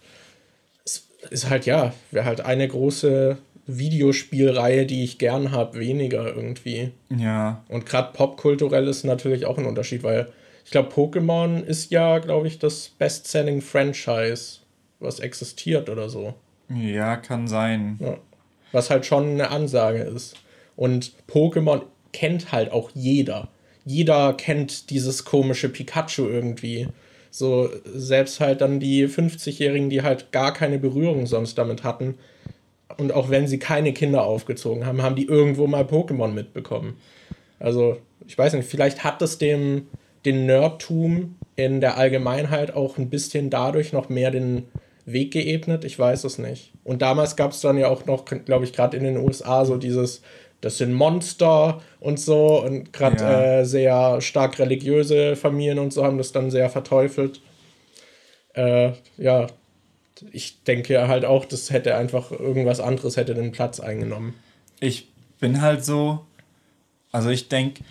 es ist halt ja, wäre halt eine große Videospielreihe, die ich gern habe, weniger irgendwie. Ja. Und gerade popkulturell ist natürlich auch ein Unterschied, weil ich glaube, Pokémon ist ja, glaube ich, das Best-Selling-Franchise, was existiert oder so. Ja, kann sein. Ja. Was halt schon eine Ansage ist. Und Pokémon kennt halt auch jeder jeder kennt dieses komische Pikachu irgendwie. So, selbst halt dann die 50-Jährigen, die halt gar keine Berührung sonst damit hatten. Und auch wenn sie keine Kinder aufgezogen haben, haben die irgendwo mal Pokémon mitbekommen. Also, ich weiß nicht, vielleicht hat es dem den Nerdtum in der Allgemeinheit auch ein bisschen dadurch noch mehr den Weg geebnet. Ich weiß es nicht. Und damals gab es dann ja auch noch, glaube ich, gerade in den USA so dieses, das sind Monster und so. Und gerade ja. äh, sehr stark religiöse Familien und so haben das dann sehr verteufelt. Äh, ja, ich denke halt auch, das hätte einfach irgendwas anderes hätte den Platz eingenommen. Ich bin halt so, also ich denke,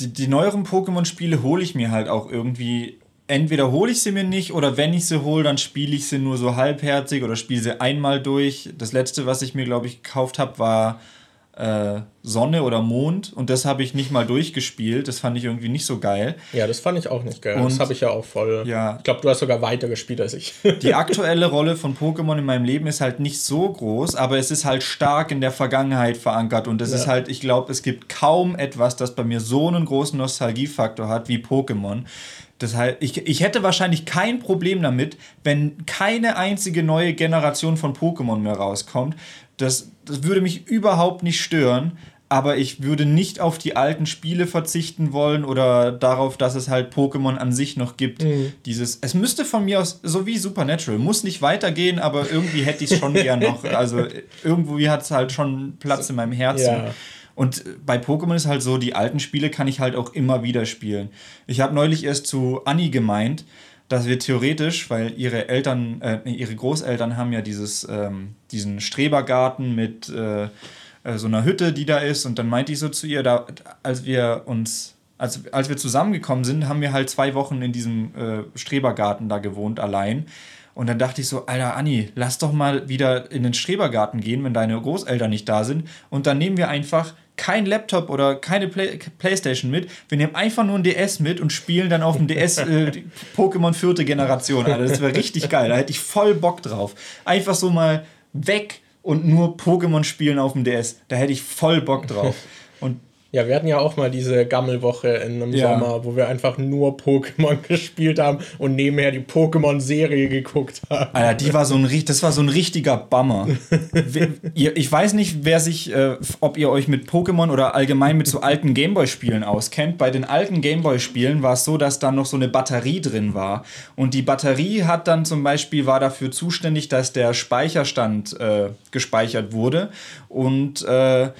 die, die neueren Pokémon-Spiele hole ich mir halt auch irgendwie. Entweder hole ich sie mir nicht oder wenn ich sie hole, dann spiele ich sie nur so halbherzig oder spiele sie einmal durch. Das letzte, was ich mir, glaube ich, gekauft habe, war äh, Sonne oder Mond und das habe ich nicht mal durchgespielt. Das fand ich irgendwie nicht so geil. Ja, das fand ich auch nicht geil. Und das habe ich ja auch voll. Ja, ich glaube, du hast sogar weiter gespielt als ich. Die aktuelle Rolle von Pokémon in meinem Leben ist halt nicht so groß, aber es ist halt stark in der Vergangenheit verankert und es ja. ist halt, ich glaube, es gibt kaum etwas, das bei mir so einen großen Nostalgiefaktor hat wie Pokémon. Das heißt, ich, ich hätte wahrscheinlich kein Problem damit, wenn keine einzige neue Generation von Pokémon mehr rauskommt, das, das würde mich überhaupt nicht stören, aber ich würde nicht auf die alten Spiele verzichten wollen oder darauf, dass es halt Pokémon an sich noch gibt. Mhm. Dieses, es müsste von mir aus, so wie Supernatural, muss nicht weitergehen, aber irgendwie hätte ich es schon gern noch. Also irgendwie hat es halt schon Platz in meinem Herzen. Ja. Und bei Pokémon ist halt so, die alten Spiele kann ich halt auch immer wieder spielen. Ich habe neulich erst zu Anni gemeint, dass wir theoretisch, weil ihre Eltern, äh, ihre Großeltern haben ja dieses, ähm, diesen Strebergarten mit äh, äh, so einer Hütte, die da ist. Und dann meinte ich so zu ihr, da, als wir uns, als, als wir zusammengekommen sind, haben wir halt zwei Wochen in diesem äh, Strebergarten da gewohnt, allein. Und dann dachte ich so, Alter Anni, lass doch mal wieder in den Strebergarten gehen, wenn deine Großeltern nicht da sind. Und dann nehmen wir einfach kein Laptop oder keine Play Playstation mit. Wir nehmen einfach nur ein DS mit und spielen dann auf dem DS äh, Pokémon vierte Generation. Alter. Das wäre richtig geil. Da hätte ich voll Bock drauf. Einfach so mal weg und nur Pokémon spielen auf dem DS. Da hätte ich voll Bock drauf. Ja, wir hatten ja auch mal diese Gammelwoche in einem ja. Sommer, wo wir einfach nur Pokémon gespielt haben und nebenher die Pokémon-Serie geguckt haben. Alter, die war so ein, das war so ein richtiger Bummer. ich weiß nicht, wer sich, äh, ob ihr euch mit Pokémon oder allgemein mit so alten Gameboy-Spielen auskennt. Bei den alten Gameboy-Spielen war es so, dass da noch so eine Batterie drin war. Und die Batterie hat dann zum Beispiel, war dafür zuständig, dass der Speicherstand äh, gespeichert wurde. Und äh,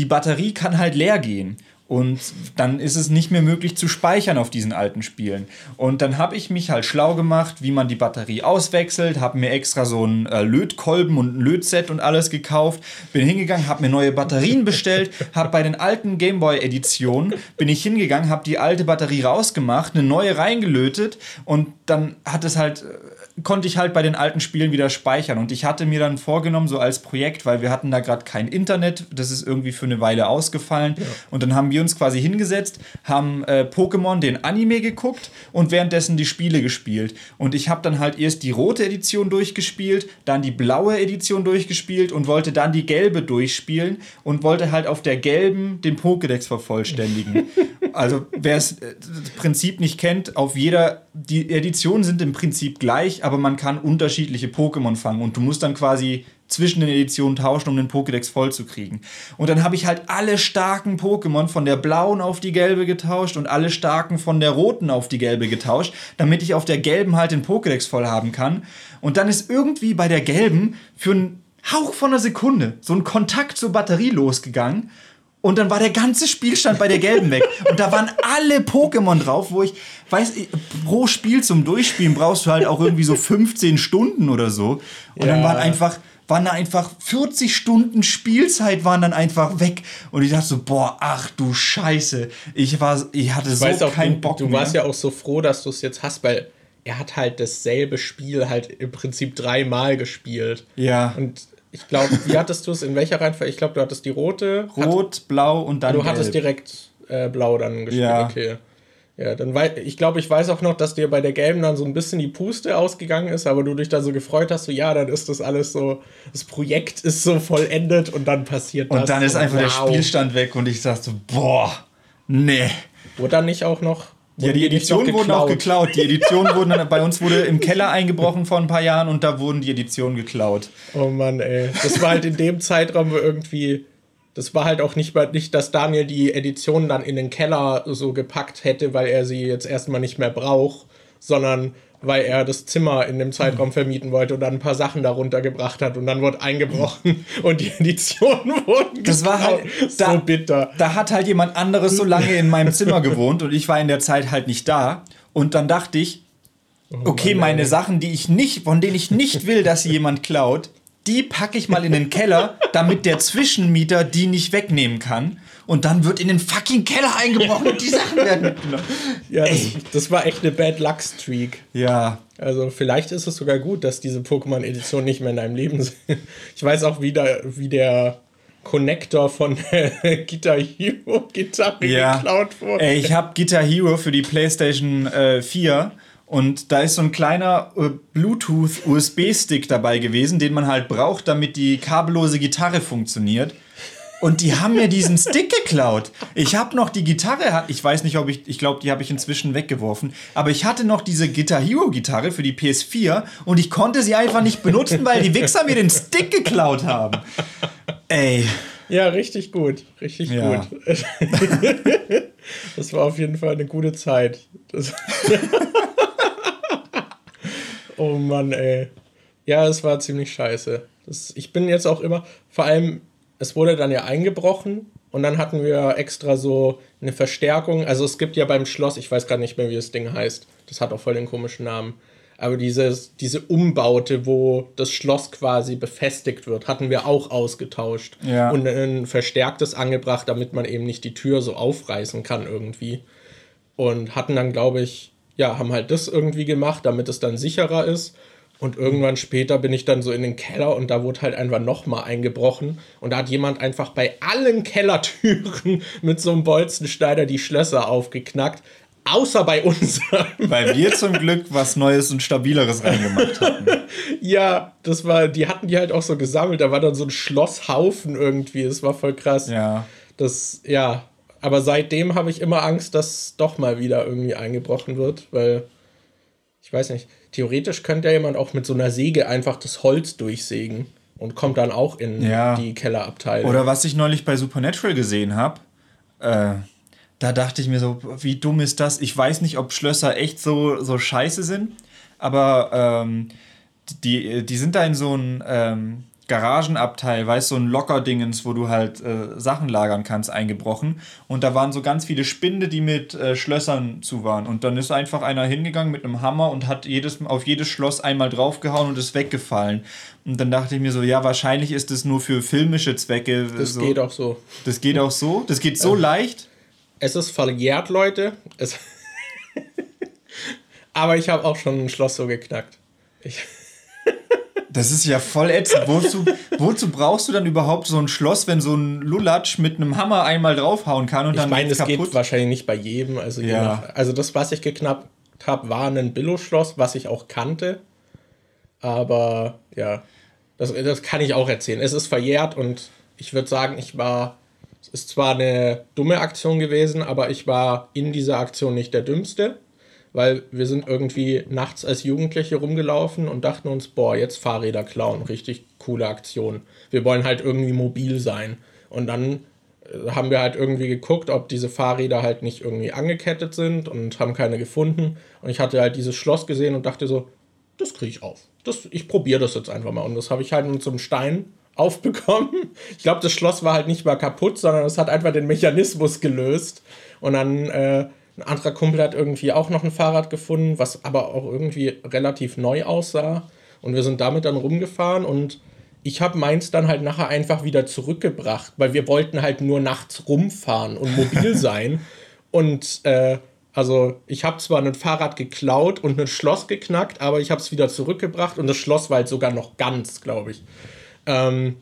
die Batterie kann halt leer gehen. Und dann ist es nicht mehr möglich zu speichern auf diesen alten Spielen. Und dann habe ich mich halt schlau gemacht, wie man die Batterie auswechselt, habe mir extra so einen äh, Lötkolben und ein Lötset und alles gekauft, bin hingegangen, habe mir neue Batterien bestellt, habe bei den alten Gameboy-Editionen, bin ich hingegangen, habe die alte Batterie rausgemacht, eine neue reingelötet und dann hat es halt äh, konnte ich halt bei den alten Spielen wieder speichern. Und ich hatte mir dann vorgenommen, so als Projekt, weil wir hatten da gerade kein Internet, das ist irgendwie für eine Weile ausgefallen. Ja. Und dann haben wir uns quasi hingesetzt, haben äh, Pokémon, den Anime geguckt und währenddessen die Spiele gespielt. Und ich habe dann halt erst die rote Edition durchgespielt, dann die blaue Edition durchgespielt und wollte dann die gelbe durchspielen und wollte halt auf der gelben den Pokédex vervollständigen. also wer es äh, das Prinzip nicht kennt, auf jeder, die Editionen sind im Prinzip gleich, aber man kann unterschiedliche Pokémon fangen und du musst dann quasi zwischen den Editionen tauschen, um den Pokédex voll zu kriegen. Und dann habe ich halt alle starken Pokémon von der blauen auf die gelbe getauscht und alle starken von der roten auf die gelbe getauscht, damit ich auf der gelben halt den Pokédex voll haben kann. Und dann ist irgendwie bei der gelben für einen Hauch von einer Sekunde so ein Kontakt zur Batterie losgegangen. Und dann war der ganze Spielstand bei der gelben weg. Und da waren alle Pokémon drauf, wo ich, weiß, pro Spiel zum Durchspielen brauchst du halt auch irgendwie so 15 Stunden oder so. Und ja. dann waren einfach, waren da einfach 40 Stunden Spielzeit waren dann einfach weg. Und ich dachte so, boah, ach du Scheiße. Ich war, ich hatte so auch, keinen Bock du, du mehr. Du warst ja auch so froh, dass du es jetzt hast, weil er hat halt dasselbe Spiel halt im Prinzip dreimal gespielt. Ja. Und ich glaube, wie hattest du es? In welcher Reihenfolge? Ich glaube, du hattest die rote. Rot, hat, blau und dann. Du gelb. hattest direkt äh, blau dann gespielt. Ja. Okay. Ja, dann weiß ich glaube, ich weiß auch noch, dass dir bei der gelben dann so ein bisschen die Puste ausgegangen ist, aber du dich da so gefreut hast, so ja, dann ist das alles so, das Projekt ist so vollendet und dann passiert das. Und dann ist einfach wow. der Spielstand weg und ich sag so, boah, nee. Wurde dann nicht auch noch Ja, die Editionen wurden auch geklaut. Die Editionen wurden dann, bei uns wurde im Keller eingebrochen vor ein paar Jahren und da wurden die Editionen geklaut. Oh Mann, ey. Das war halt in dem Zeitraum, wo irgendwie. Das war halt auch nicht, nicht, dass Daniel die Editionen dann in den Keller so gepackt hätte, weil er sie jetzt erstmal nicht mehr braucht, sondern weil er das Zimmer in dem Zeitraum vermieten wollte und dann ein paar Sachen darunter gebracht hat und dann wurde eingebrochen und die Editionen wurden Das war halt da, so bitter. Da hat halt jemand anderes so lange in meinem Zimmer gewohnt und ich war in der Zeit halt nicht da und dann dachte ich, oh okay, meine Sachen, die ich nicht, von denen ich nicht will, dass sie jemand klaut, die packe ich mal in den Keller, damit der Zwischenmieter die nicht wegnehmen kann und dann wird in den fucking Keller eingebrochen und die Sachen werden mitgenommen. Ja, das, das, war echt eine Bad Luck Streak. Ja. Also vielleicht ist es sogar gut, dass diese Pokémon-Edition nicht mehr in deinem Leben sind. Ich weiß auch, wie der, wie der Connector von Guitar Hero Gitarre ja. geklaut wurde. Ey, ich habe Guitar Hero für die PlayStation äh, 4 und da ist so ein kleiner äh, Bluetooth-USB-Stick dabei gewesen, den man halt braucht, damit die kabellose Gitarre funktioniert. Und die haben mir diesen Stick geklaut. Ich habe noch die Gitarre, ich weiß nicht, ob ich, ich glaube, die habe ich inzwischen weggeworfen. Aber ich hatte noch diese Guitar Hero Gitarre für die PS4 und ich konnte sie einfach nicht benutzen, weil die Wichser mir den Stick geklaut haben. Ey. Ja, richtig gut. Richtig ja. gut. Das war auf jeden Fall eine gute Zeit. oh Mann, ey. Ja, es war ziemlich scheiße. Das, ich bin jetzt auch immer, vor allem es wurde dann ja eingebrochen und dann hatten wir extra so eine Verstärkung. Also es gibt ja beim Schloss, ich weiß gar nicht mehr, wie das Ding heißt. Das hat auch voll den komischen Namen. Aber dieses, diese Umbaute, wo das Schloss quasi befestigt wird, hatten wir auch ausgetauscht. Ja. Und ein verstärktes angebracht, damit man eben nicht die Tür so aufreißen kann irgendwie. Und hatten dann, glaube ich, ja, haben halt das irgendwie gemacht, damit es dann sicherer ist. Und irgendwann später bin ich dann so in den Keller und da wurde halt einfach nochmal eingebrochen. Und da hat jemand einfach bei allen Kellertüren mit so einem Bolzenschneider die Schlösser aufgeknackt. Außer bei uns. Weil wir zum Glück was Neues und Stabileres reingemacht hatten. ja, das war, die hatten die halt auch so gesammelt. Da war dann so ein Schlosshaufen irgendwie. Das war voll krass. Ja. Das, ja. Aber seitdem habe ich immer Angst, dass doch mal wieder irgendwie eingebrochen wird, weil ich weiß nicht theoretisch könnte ja jemand auch mit so einer Säge einfach das Holz durchsägen und kommt dann auch in ja. die Kellerabteilung. Oder was ich neulich bei Supernatural gesehen habe, äh, da dachte ich mir so, wie dumm ist das? Ich weiß nicht, ob Schlösser echt so, so scheiße sind, aber ähm, die, die sind da in so einem ähm, Garagenabteil, weißt du, so ein Lockerdingens, wo du halt äh, Sachen lagern kannst, eingebrochen. Und da waren so ganz viele Spinde, die mit äh, Schlössern zu waren. Und dann ist einfach einer hingegangen mit einem Hammer und hat jedes, auf jedes Schloss einmal draufgehauen und ist weggefallen. Und dann dachte ich mir so, ja, wahrscheinlich ist das nur für filmische Zwecke. Das so. geht auch so. Das geht auch so? Das geht so äh, leicht? Es ist verjährt, Leute. Es Aber ich habe auch schon ein Schloss so geknackt. Ich das ist ja voll ätzend. Wozu, wozu brauchst du dann überhaupt so ein Schloss, wenn so ein Lulatsch mit einem Hammer einmal draufhauen kann und ich dann Ich meine, es geht wahrscheinlich nicht bei jedem. Also, ja. nach, also das, was ich geknappt habe, war ein Billo-Schloss, was ich auch kannte. Aber ja, das, das kann ich auch erzählen. Es ist verjährt und ich würde sagen, ich war. Es ist zwar eine dumme Aktion gewesen, aber ich war in dieser Aktion nicht der Dümmste weil wir sind irgendwie nachts als Jugendliche rumgelaufen und dachten uns, boah, jetzt Fahrräder klauen, richtig coole Aktion. Wir wollen halt irgendwie mobil sein. Und dann äh, haben wir halt irgendwie geguckt, ob diese Fahrräder halt nicht irgendwie angekettet sind und haben keine gefunden. Und ich hatte halt dieses Schloss gesehen und dachte so, das kriege ich auf. Das, ich probiere das jetzt einfach mal. Und das habe ich halt mit einem Stein aufbekommen. Ich glaube, das Schloss war halt nicht mal kaputt, sondern es hat einfach den Mechanismus gelöst. Und dann äh, ein anderer Kumpel hat irgendwie auch noch ein Fahrrad gefunden, was aber auch irgendwie relativ neu aussah. Und wir sind damit dann rumgefahren und ich habe meins dann halt nachher einfach wieder zurückgebracht, weil wir wollten halt nur nachts rumfahren und mobil sein. und äh, also ich habe zwar ein Fahrrad geklaut und ein Schloss geknackt, aber ich habe es wieder zurückgebracht und das Schloss war halt sogar noch ganz, glaube ich. Ähm,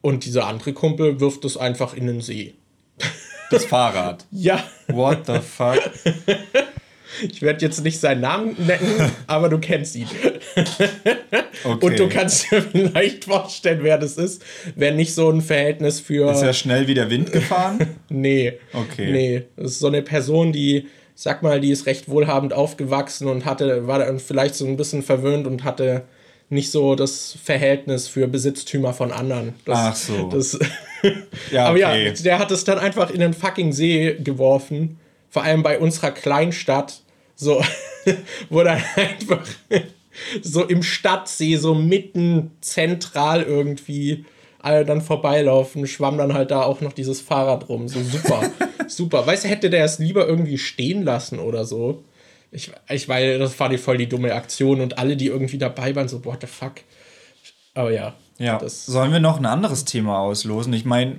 und dieser andere Kumpel wirft es einfach in den See. Das Fahrrad. ja. What the fuck? Ich werde jetzt nicht seinen Namen nennen, aber du kennst ihn. Okay. Und du kannst dir vielleicht vorstellen, wer das ist, wenn nicht so ein Verhältnis für. Ist er schnell wie der Wind gefahren? nee. Okay. Nee. Das ist so eine Person, die sag mal, die ist recht wohlhabend aufgewachsen und hatte, war dann vielleicht so ein bisschen verwöhnt und hatte nicht so das Verhältnis für Besitztümer von anderen. Das, Ach so. Das, Ja, aber okay. ja, der hat es dann einfach in den fucking See geworfen. Vor allem bei unserer Kleinstadt. So, wo dann einfach so im Stadtsee, so mitten zentral irgendwie alle dann vorbeilaufen, schwamm dann halt da auch noch dieses Fahrrad rum. So super, super. Weißt du, hätte der es lieber irgendwie stehen lassen oder so. Ich, ich weil das war die voll die dumme Aktion und alle, die irgendwie dabei waren, so, what the fuck. Aber ja. Ja, Das, sollen wir noch ein anderes Thema auslosen? Ich meine,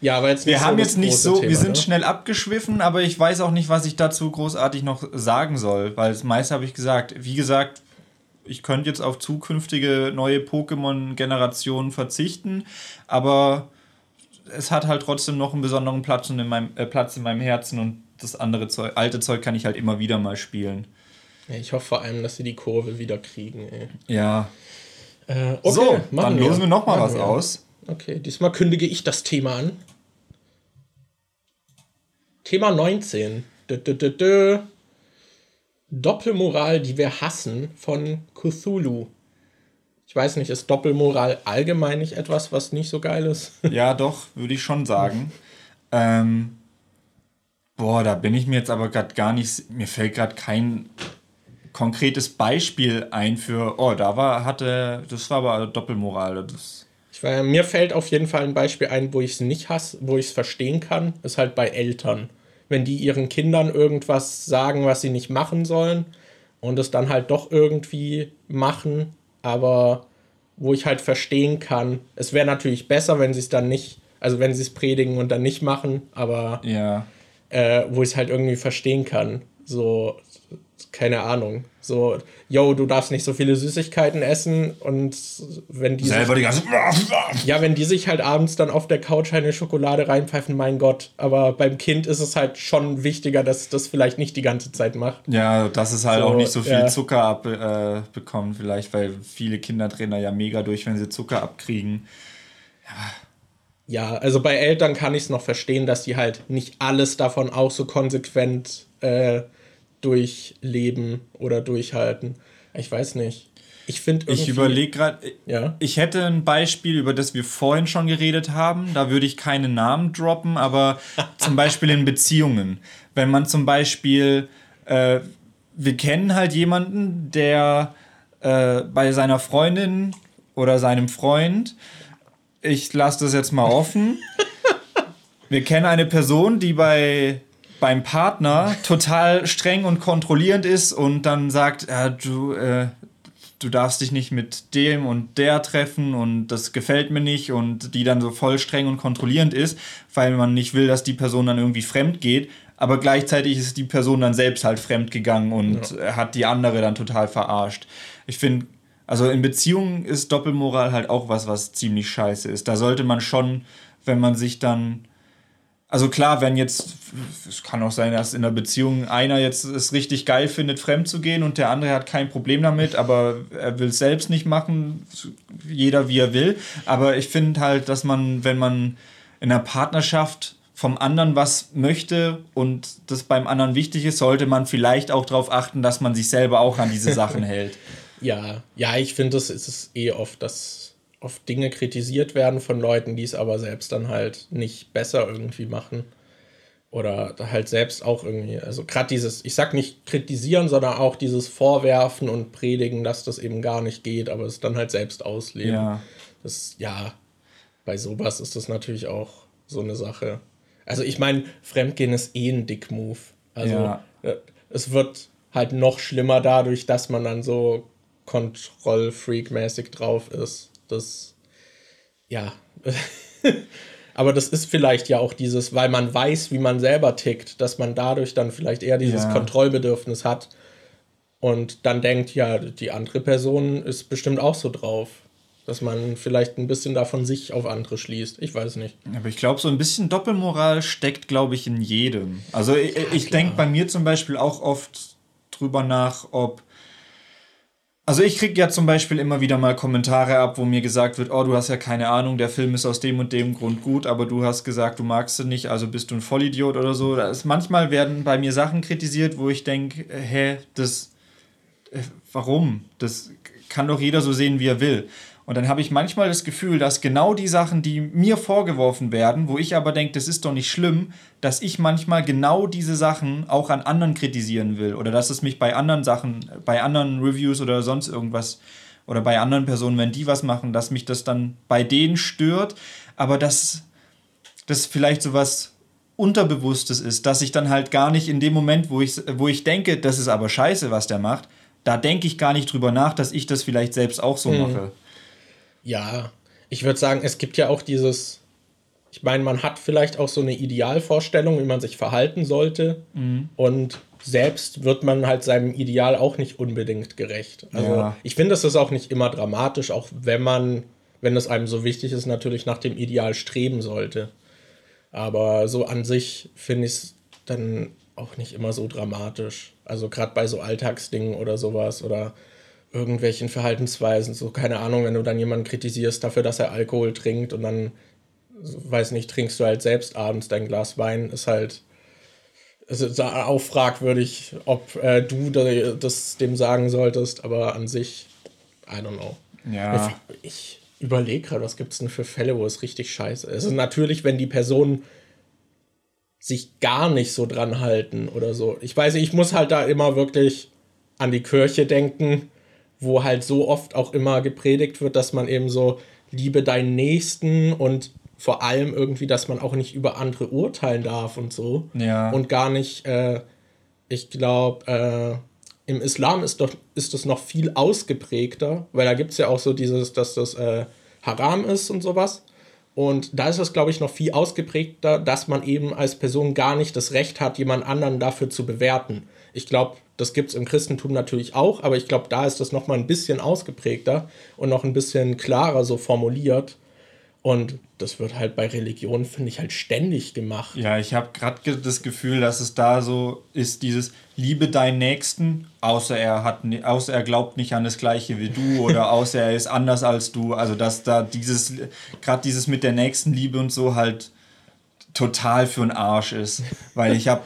ja, aber jetzt wir haben jetzt nicht so, Thema, wir sind ne? schnell abgeschwiffen, aber ich weiß auch nicht, was ich dazu großartig noch sagen soll, weil das meiste habe ich gesagt. Wie gesagt, ich könnte jetzt auf zukünftige neue Pokémon-Generationen verzichten, aber es hat halt trotzdem noch einen besonderen Platz in meinem, äh, Platz in meinem Herzen und das andere Zeug, alte Zeug kann ich halt immer wieder mal spielen. Ja, ich hoffe vor allem, dass sie die Kurve wieder kriegen, ey. Ja. Äh, okay, so, dann losen wir noch mal Machen was wir. aus. Okay, diesmal kündige ich das Thema an. Thema 19. Dö, dö, dö, dö. Doppelmoral, die wir hassen, von Cthulhu. Ich weiß nicht, ist Doppelmoral allgemein nicht etwas, was nicht so geil ist? Ja, doch, würde ich schon sagen. Ähm, boah, da bin ich mir jetzt aber gerade gar nicht. Mir fällt gerade kein konkretes Beispiel ein für. Oh, da war, hatte. Das war aber Doppelmoral. Das, Ich war, mir fällt auf jeden Fall ein Beispiel ein, wo ich es nicht hasse, wo ich es verstehen kann, ist halt bei Eltern. Wenn die ihren Kindern irgendwas sagen, was sie nicht machen sollen und es dann halt doch irgendwie machen, aber wo ich halt verstehen kann, es wäre natürlich besser, wenn sie es dann nicht, also wenn sie es predigen und dann nicht machen, aber ja. Äh, wo ich es halt irgendwie verstehen kann. So, keine Ahnung. So, yo, du darfst nicht so viele Süßigkeiten essen und wenn die sich, Selber die ganze. ja, wenn die sich halt abends dann auf der Couch eine Schokolade reinpfeifen, mein Gott. Aber beim Kind ist es halt schon wichtiger, dass das vielleicht nicht die ganze Zeit macht. Ja, dass es halt So, auch nicht so viel ja. Zucker abbekommen, äh, vielleicht, weil viele Kinder drehen da ja mega durch, wenn sie Zucker abkriegen. Ja, also bei Eltern kann ich es noch verstehen, dass die halt nicht alles davon auch so konsequent äh, durchleben oder durchhalten. Ich weiß nicht. Ich finde Ich überlege gerade, Ja. ich hätte ein Beispiel, über das wir vorhin schon geredet haben. Da würde ich keine Namen droppen, aber zum Beispiel in Beziehungen. Wenn man zum Beispiel, äh, wir kennen halt jemanden, der äh, bei seiner Freundin oder seinem Freund, ich lasse das jetzt mal offen, wir kennen eine Person, die bei beim Partner total streng und kontrollierend ist und dann sagt, ja, du, äh, du darfst dich nicht mit dem und der treffen und das gefällt mir nicht und die dann so voll streng und kontrollierend ist, weil man nicht will, dass die Person dann irgendwie fremd geht, aber gleichzeitig ist die Person dann selbst halt fremd gegangen und äh, hat die andere dann total verarscht. Ich finde, also in Beziehungen ist Doppelmoral halt auch was, was ziemlich scheiße ist. Da sollte man schon, wenn man sich dann also klar, wenn jetzt, es kann auch sein, dass in der Beziehung einer jetzt es richtig geil findet, fremd zu gehen und der andere hat kein Problem damit, aber er will es selbst nicht machen, jeder wie er will. Aber ich finde halt, dass man, wenn man in einer Partnerschaft vom anderen was möchte und das beim anderen wichtig ist, sollte man vielleicht auch darauf achten, dass man sich selber auch an diese Sachen hält. Ja, ja, ich finde, es ist eh oft, dass oft Dinge kritisiert werden von Leuten, die es aber selbst dann halt nicht besser irgendwie machen. Oder halt selbst auch irgendwie, also gerade dieses, ich sag nicht kritisieren, sondern auch dieses Vorwerfen und Predigen, dass das eben gar nicht geht, aber es dann halt selbst ausleben. Ja. Das, ja, bei sowas ist das natürlich auch so eine Sache. Also ich meine, Fremdgehen ist eh ein Dick-Move. Also Ja. äh, es wird halt noch schlimmer dadurch, dass man dann so Kontrollfreak-mäßig drauf ist. Das, ja. Aber das ist vielleicht ja auch dieses, weil man weiß, wie man selber tickt, dass man dadurch dann vielleicht eher dieses Ja. Kontrollbedürfnis hat und dann denkt, ja, die andere Person ist bestimmt auch so drauf. Dass man vielleicht ein bisschen davon sich auf andere schließt. Ich weiß nicht. Aber ich glaube, so ein bisschen Doppelmoral steckt, glaube ich, in jedem. Also ich, ich denke bei mir zum Beispiel auch oft drüber nach, ob Also ich kriege ja zum Beispiel immer wieder mal Kommentare ab, wo mir gesagt wird, oh, du hast ja keine Ahnung, der Film ist aus dem und dem Grund gut, aber du hast gesagt, du magst ihn nicht, also bist du ein Vollidiot oder so. Das, manchmal werden bei mir Sachen kritisiert, wo ich denke, hä, das, äh, warum? Das kann doch jeder so sehen, wie er will. Und dann habe ich manchmal das Gefühl, dass genau die Sachen, die mir vorgeworfen werden, wo ich aber denke, das ist doch nicht schlimm, dass ich manchmal genau diese Sachen auch an anderen kritisieren will. Oder dass es mich bei anderen Sachen, bei anderen Reviews oder sonst irgendwas oder bei anderen Personen, wenn die was machen, dass mich das dann bei denen stört. Aber dass das vielleicht so was Unterbewusstes ist, dass ich dann halt gar nicht in dem Moment, wo ich, wo ich denke, das ist aber scheiße, was der macht, da denke ich gar nicht drüber nach, dass ich das vielleicht selbst auch so mhm. mache. Ja, ich würde sagen, es gibt ja auch dieses, ich meine, man hat vielleicht auch so eine Idealvorstellung, wie man sich verhalten sollte. Mhm. Und selbst wird man halt seinem Ideal auch nicht unbedingt gerecht. Also ja. ich finde, es ist auch nicht immer dramatisch, auch wenn man, wenn es einem so wichtig ist, natürlich nach dem Ideal streben sollte. Aber so an sich finde ich es dann auch nicht immer so dramatisch. Also gerade bei so Alltagsdingen oder sowas oder irgendwelchen Verhaltensweisen, so keine Ahnung, wenn du dann jemanden kritisierst dafür, dass er Alkohol trinkt und dann, weiß nicht, trinkst du halt selbst abends dein Glas Wein, ist halt ist auch fragwürdig, ob äh, du das dem sagen solltest, aber an sich, I don't know. Ja. Ich überlege gerade, was gibt es denn für Fälle, wo es richtig scheiße ist. Ist natürlich, wenn die Personen sich gar nicht so dran halten oder so. Ich weiß nicht, ich muss halt da immer wirklich an die Kirche denken wo halt so oft auch immer gepredigt wird, dass man eben so liebe deinen Nächsten und vor allem irgendwie, dass man auch nicht über andere urteilen darf und so. Ja. Und gar nicht, äh, ich glaube, äh, im Islam ist doch ist das noch viel ausgeprägter, weil da gibt es ja auch so dieses, dass das äh, Haram ist und sowas. Und da ist es, glaube ich, noch viel ausgeprägter, dass man eben als Person gar nicht das Recht hat, jemand anderen dafür zu bewerten. Ich glaube, das gibt es im Christentum natürlich auch, aber ich glaube, da ist das nochmal ein bisschen ausgeprägter und noch ein bisschen klarer so formuliert. Und das wird halt bei Religion, finde ich, halt ständig gemacht. Ja, ich habe gerade das Gefühl, dass es da so ist, dieses Liebe deinen Nächsten, außer er hat, außer er glaubt nicht an das Gleiche wie du oder außer er ist anders als du. Also dass da dieses, gerade dieses mit der Nächstenliebe und so halt total für einen Arsch ist. Weil ich habe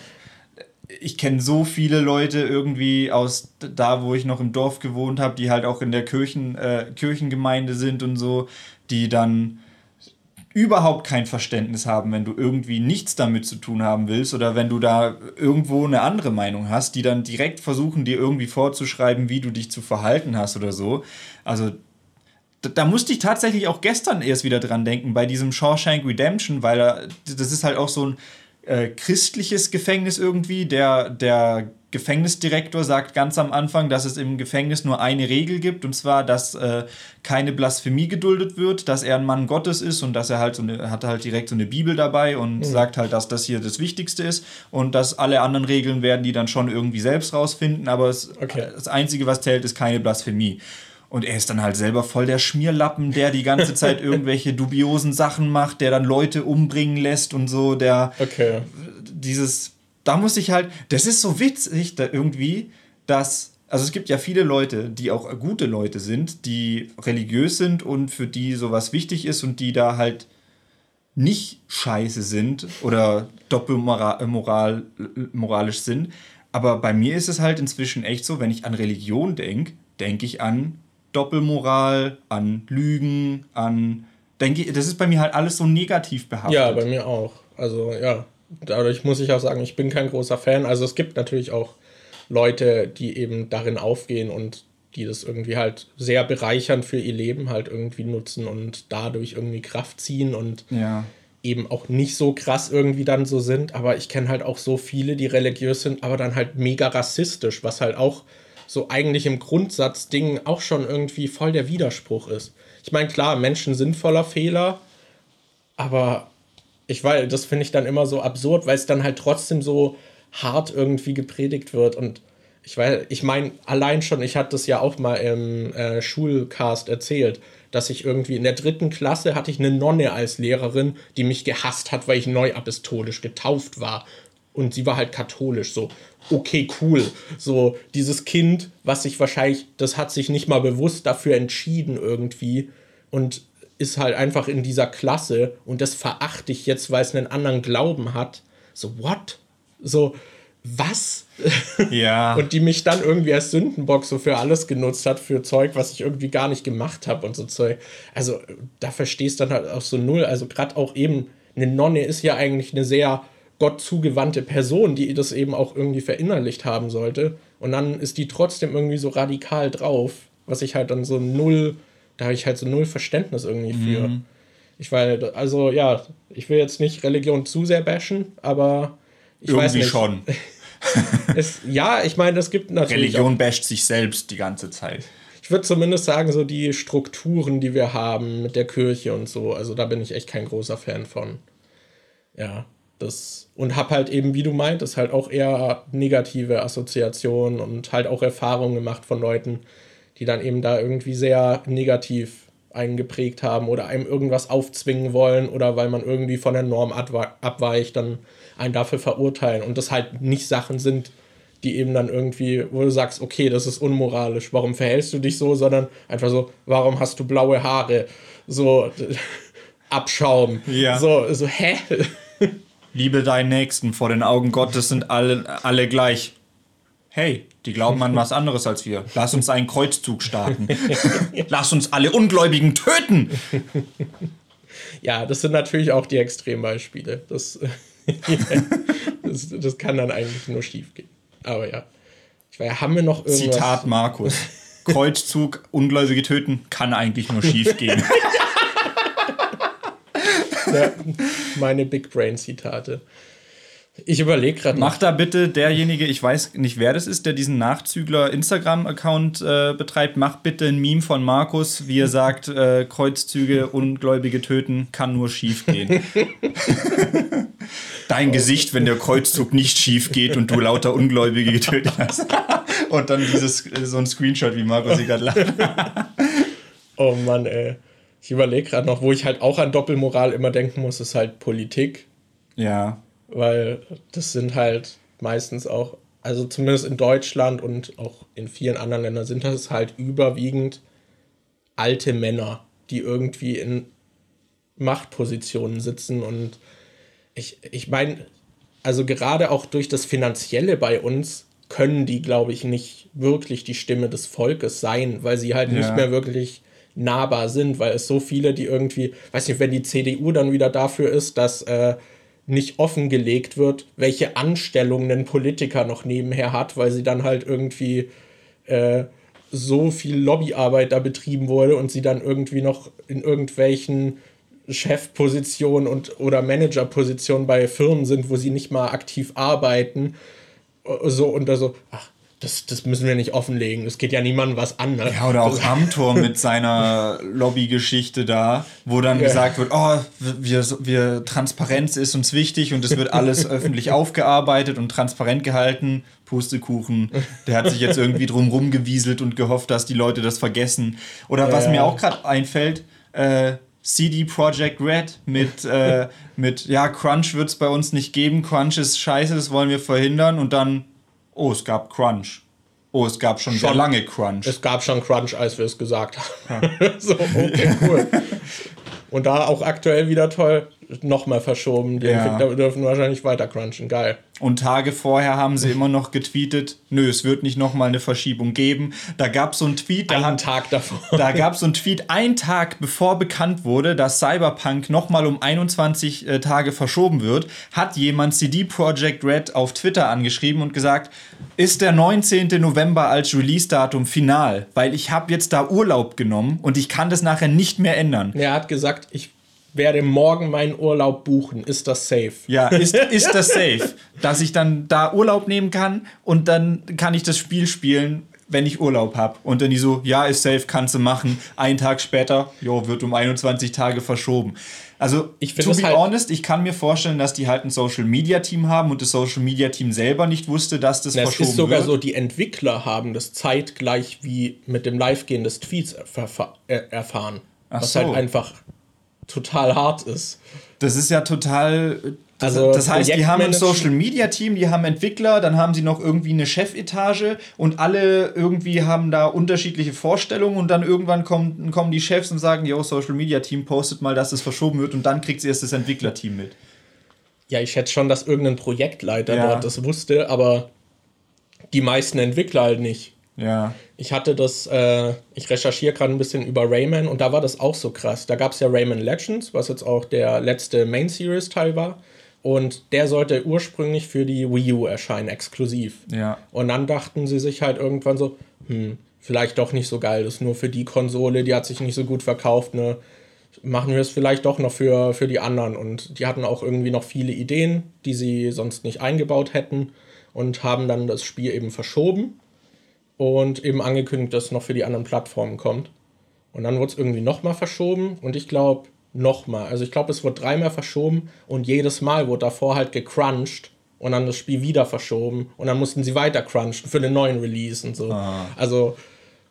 ich kenne so viele Leute irgendwie aus da, wo ich noch im Dorf gewohnt habe, die halt auch in der Kirchen, äh, Kirchengemeinde sind und so, die dann überhaupt kein Verständnis haben, wenn du irgendwie nichts damit zu tun haben willst oder wenn du da irgendwo eine andere Meinung hast, die dann direkt versuchen, dir irgendwie vorzuschreiben, wie du dich zu verhalten hast oder so. Also da, musste ich tatsächlich auch gestern erst wieder dran denken bei diesem Shawshank Redemption, weil das ist halt auch so ein äh, christliches Gefängnis irgendwie. Der, der Gefängnisdirektor sagt ganz am Anfang, dass es im Gefängnis nur eine Regel gibt, und zwar, dass äh, keine Blasphemie geduldet wird, dass er ein Mann Gottes ist und dass er halt so eine, hat halt direkt so eine Bibel dabei und mhm. sagt halt, dass das hier das Wichtigste ist und dass alle anderen Regeln werden die dann schon irgendwie selbst rausfinden, aber es, okay. das Einzige, was zählt, ist keine Blasphemie. Und er ist dann halt selber voll der Schmierlappen, der die ganze Zeit irgendwelche dubiosen Sachen macht, der dann Leute umbringen lässt und so, der okay. dieses, da muss ich halt, das ist so witzig da irgendwie, dass, also es gibt ja viele Leute, die auch gute Leute sind, die religiös sind und für die sowas wichtig ist und die da halt nicht scheiße sind oder doppelmoralisch moralisch sind. Aber bei mir ist es halt inzwischen echt so, wenn ich an Religion denke, denke ich an Doppelmoral, an Lügen, an. Denke ich, das ist bei mir halt alles so negativ behaftet. Ja, bei mir auch. Also ja, dadurch muss ich auch sagen, ich bin kein großer Fan. Also es gibt natürlich auch Leute, die eben darin aufgehen und die das irgendwie halt sehr bereichernd für ihr Leben halt irgendwie nutzen und dadurch irgendwie Kraft ziehen und ja. eben auch nicht so krass irgendwie dann so sind. Aber ich kenne halt auch so viele, die religiös sind, aber dann halt mega rassistisch, was halt auch so eigentlich im Grundsatz Ding auch schon irgendwie voll der Widerspruch ist. Ich meine, klar, Menschen sind voller Fehler, aber ich weiß, das finde ich dann immer so absurd, weil es dann halt trotzdem so hart irgendwie gepredigt wird und ich weiß, ich meine, allein schon, ich hatte das ja auch mal im äh, Schulcast erzählt, dass ich irgendwie in der dritten Klasse hatte ich eine Nonne als Lehrerin, die mich gehasst hat, weil ich neuapostolisch getauft war und sie war halt katholisch, so, okay, cool. So, dieses Kind, was sich wahrscheinlich, das hat sich nicht mal bewusst dafür entschieden irgendwie und ist halt einfach in dieser Klasse und das verachte ich jetzt, weil es einen anderen Glauben hat. So, what? So, was? Ja. und die mich dann irgendwie als Sündenbock so für alles genutzt hat, für Zeug, was ich irgendwie gar nicht gemacht habe und so Zeug. Also, da verstehst du dann halt auch so null. Also, gerade auch eben, eine Nonne ist ja eigentlich eine sehr Gott zugewandte Person, die das eben auch irgendwie verinnerlicht haben sollte. Und dann ist die trotzdem irgendwie so radikal drauf, was ich halt dann so null, da habe ich halt so null Verständnis irgendwie für. Mhm. Ich weil, also ja, ich will jetzt nicht Religion zu sehr bashen, aber ich irgendwie weiß nicht. schon. es, ja, ich meine, es gibt natürlich. Religion basht sich selbst die ganze Zeit. Ich würde zumindest sagen, so die Strukturen, die wir haben mit der Kirche und so, also da bin ich echt kein großer Fan von. Ja, das. Und hab halt eben, wie du meintest, halt auch eher negative Assoziationen und halt auch Erfahrungen gemacht von Leuten, die dann eben da irgendwie sehr negativ eingeprägt haben oder einem irgendwas aufzwingen wollen oder weil man irgendwie von der Norm abweicht, dann einen dafür verurteilen und das halt nicht Sachen sind, die eben dann irgendwie, wo du sagst, okay, das ist unmoralisch, warum verhältst du dich so, sondern einfach so, warum hast du blaue Haare? So Abschaum. Ja. So, so, hä? Liebe deinen Nächsten, vor den Augen Gottes sind alle, alle gleich. Hey, die glauben an was anderes als wir. Lass uns einen Kreuzzug starten. Lass uns alle Ungläubigen töten. Ja, das sind natürlich auch die Extrembeispiele. Das, das, das kann dann eigentlich nur schief gehen. Aber ja. Ich weiß, haben wir noch irgendwas? Zitat Markus. Kreuzzug, Ungläubige töten, kann eigentlich nur schief gehen. ja, meine Big Brain Zitate. Ich überlege gerade. Mach da bitte derjenige, ich weiß nicht, wer das ist, der diesen Nachzügler Instagram-Account äh, betreibt, mach bitte ein Meme von Markus, wie er sagt, äh, Kreuzzüge, Ungläubige töten, kann nur schief gehen. Dein oh. Gesicht, wenn der Kreuzzug nicht schief geht und du lauter Ungläubige getötet hast. und dann dieses, so ein Screenshot, wie Markus hier gerade lacht. oh Mann, ey. Ich überlege gerade noch, wo ich halt auch an Doppelmoral immer denken muss, ist halt Politik. Ja weil das sind halt meistens auch, also zumindest in Deutschland und auch in vielen anderen Ländern sind das halt überwiegend alte Männer, die irgendwie in Machtpositionen sitzen und ich, ich meine, also gerade auch durch das Finanzielle bei uns können die, glaube ich, nicht wirklich die Stimme des Volkes sein, weil sie halt ja. nicht mehr wirklich nahbar sind, weil es so viele, die irgendwie, weiß nicht, wenn die CDU dann wieder dafür ist, dass äh, nicht offengelegt wird, welche Anstellungen ein Politiker noch nebenher hat, weil sie dann halt irgendwie äh, so viel Lobbyarbeit da betrieben wurde und sie dann irgendwie noch in irgendwelchen Chefpositionen und oder Managerpositionen bei Firmen sind, wo sie nicht mal aktiv arbeiten. So und da so, ach, das, das müssen wir nicht offenlegen. Das geht ja niemandem was an. Ne? Ja, oder auch Amtor mit seiner Lobbygeschichte da, wo dann ja. gesagt wird, oh, wir, wir, Transparenz ist uns wichtig und es wird alles öffentlich aufgearbeitet und transparent gehalten. Pustekuchen, der hat sich jetzt irgendwie drum gewieselt und gehofft, dass die Leute das vergessen. Oder ja. was mir auch gerade einfällt, äh, CD Projekt Red mit, äh, mit ja, Crunch wird es bei uns nicht geben, Crunch ist scheiße, das wollen wir verhindern und dann Oh, es gab Crunch. Oh, es gab schon, schon sehr lange Crunch. Es gab schon Crunch, als wir es gesagt haben. Ja. so, okay, cool. Und da auch aktuell wieder toll, nochmal verschoben. Die ja. Entwickler dürfen wahrscheinlich weiter crunchen. Geil. Und Tage vorher haben sie immer noch getweetet, nö, es wird nicht nochmal eine Verschiebung geben. Da gab es so einen Tweet. Einen hat, Tag davor. Da gab es so einen Tweet, einen Tag bevor bekannt wurde, dass Cyberpunk nochmal um 21 äh, Tage verschoben wird, hat jemand CD Projekt Red auf Twitter angeschrieben und gesagt, ist der 19. November als Release-Datum final, weil ich habe jetzt da Urlaub genommen und ich kann das nachher nicht mehr ändern. Er hat gesagt, ich werde morgen meinen Urlaub buchen. Ist das safe? Ja, ist, ist das safe? dass ich dann da Urlaub nehmen kann und dann kann ich das Spiel spielen, wenn ich Urlaub habe. Und dann die so, ja, ist safe, kannst du machen. Einen Tag später, jo, wird um 21 Tage verschoben. Also, ich to be halt honest, ich kann mir vorstellen, dass die halt ein Social Media Team haben und das Social Media Team selber nicht wusste, dass das, das verschoben wird. Es ist sogar wird. so, die Entwickler haben das zeitgleich wie mit dem Live-Gehen des Tweets erfahren. Ach was so. halt einfach total hart ist. Das ist ja total. Das, also das heißt, die haben ein Social Media Team, die haben Entwickler, dann haben sie noch irgendwie eine Chefetage und alle irgendwie haben da unterschiedliche Vorstellungen und dann irgendwann kommen, kommen die Chefs und sagen, yo, Social Media Team postet mal, dass es verschoben wird und dann kriegt sie erst das Entwicklerteam mit. Ja, ich schätze schon, dass irgendein Projektleiter ja. dort das wusste, aber die meisten Entwickler halt nicht. Ja. Ich hatte das, äh, ich recherchiere gerade ein bisschen über Rayman und da war das auch so krass. Da gab es ja Rayman Legends, was jetzt auch der letzte Main Series Teil war. Und der sollte ursprünglich für die Wii U erscheinen, exklusiv. Ja. Und dann dachten sie sich halt irgendwann so, hm, vielleicht doch nicht so geil, das ist nur für die Konsole, die hat sich nicht so gut verkauft, ne? Machen wir es vielleicht doch noch für, für die anderen. Und die hatten auch irgendwie noch viele Ideen, die sie sonst nicht eingebaut hätten und haben dann das Spiel eben verschoben und eben angekündigt, dass es noch für die anderen Plattformen kommt. Und dann wurde es irgendwie nochmal verschoben und ich glaube nochmal. Also ich glaube, es wurde dreimal verschoben und jedes Mal wurde davor halt gecrunched und dann das Spiel wieder verschoben und dann mussten sie weiter crunchen für den neuen Release und so. Ah. Also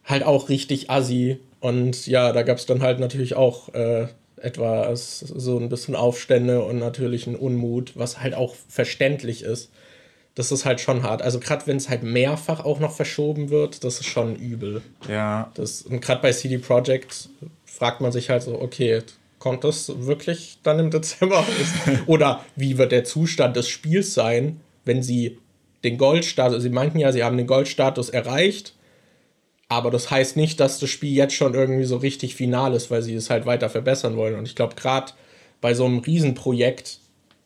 halt auch richtig assi. Und ja, da gab es dann halt natürlich auch äh, etwas so ein bisschen Aufstände und natürlich einen Unmut, was halt auch verständlich ist das ist halt schon hart. Also gerade wenn es halt mehrfach auch noch verschoben wird, das ist schon übel. Ja. Das, und gerade bei CD Projekt fragt man sich halt so, okay, kommt das wirklich dann im Dezember? Oder wie wird der Zustand des Spiels sein, wenn sie den Goldstatus, sie meinten ja, sie haben den Goldstatus erreicht, aber das heißt nicht, dass das Spiel jetzt schon irgendwie so richtig final ist, weil sie es halt weiter verbessern wollen. Und ich glaube, gerade bei so einem Riesenprojekt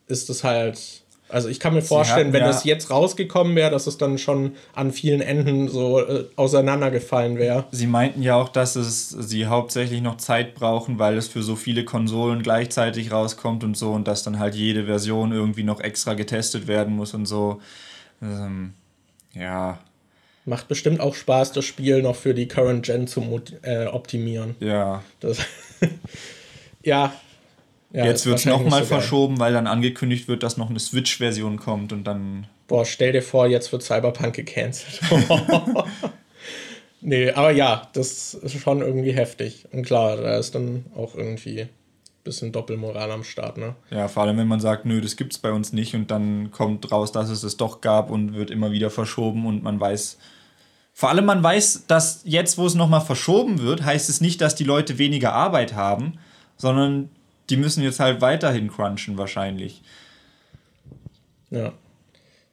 ist es halt also ich kann mir vorstellen, wenn ja das jetzt rausgekommen wäre, dass es dann schon an vielen Enden so äh, auseinandergefallen wäre. Sie meinten ja auch, dass es sie hauptsächlich noch Zeit brauchen, weil es für so viele Konsolen gleichzeitig rauskommt und so und dass dann halt jede Version irgendwie noch extra getestet werden muss und so. Ähm, ja. Macht bestimmt auch Spaß, das Spiel noch für die Current Gen zu äh, optimieren. Ja. Das ja, ja, Jetzt wird es nochmal so verschoben, weil dann angekündigt wird, dass noch eine Switch-Version kommt und dann. Boah, stell dir vor, jetzt wird Cyberpunk gecancelt. nee, aber ja, das ist schon irgendwie heftig. Und klar, da ist dann auch irgendwie ein bisschen Doppelmoral am Start, ne? Ja, vor allem, wenn man sagt, nö, das gibt's bei uns nicht und dann kommt raus, dass es es doch gab und wird immer wieder verschoben und man weiß. Vor allem, man weiß, dass jetzt, wo es nochmal verschoben wird, heißt es nicht, dass die Leute weniger Arbeit haben, sondern die müssen jetzt halt weiterhin crunchen wahrscheinlich. Ja.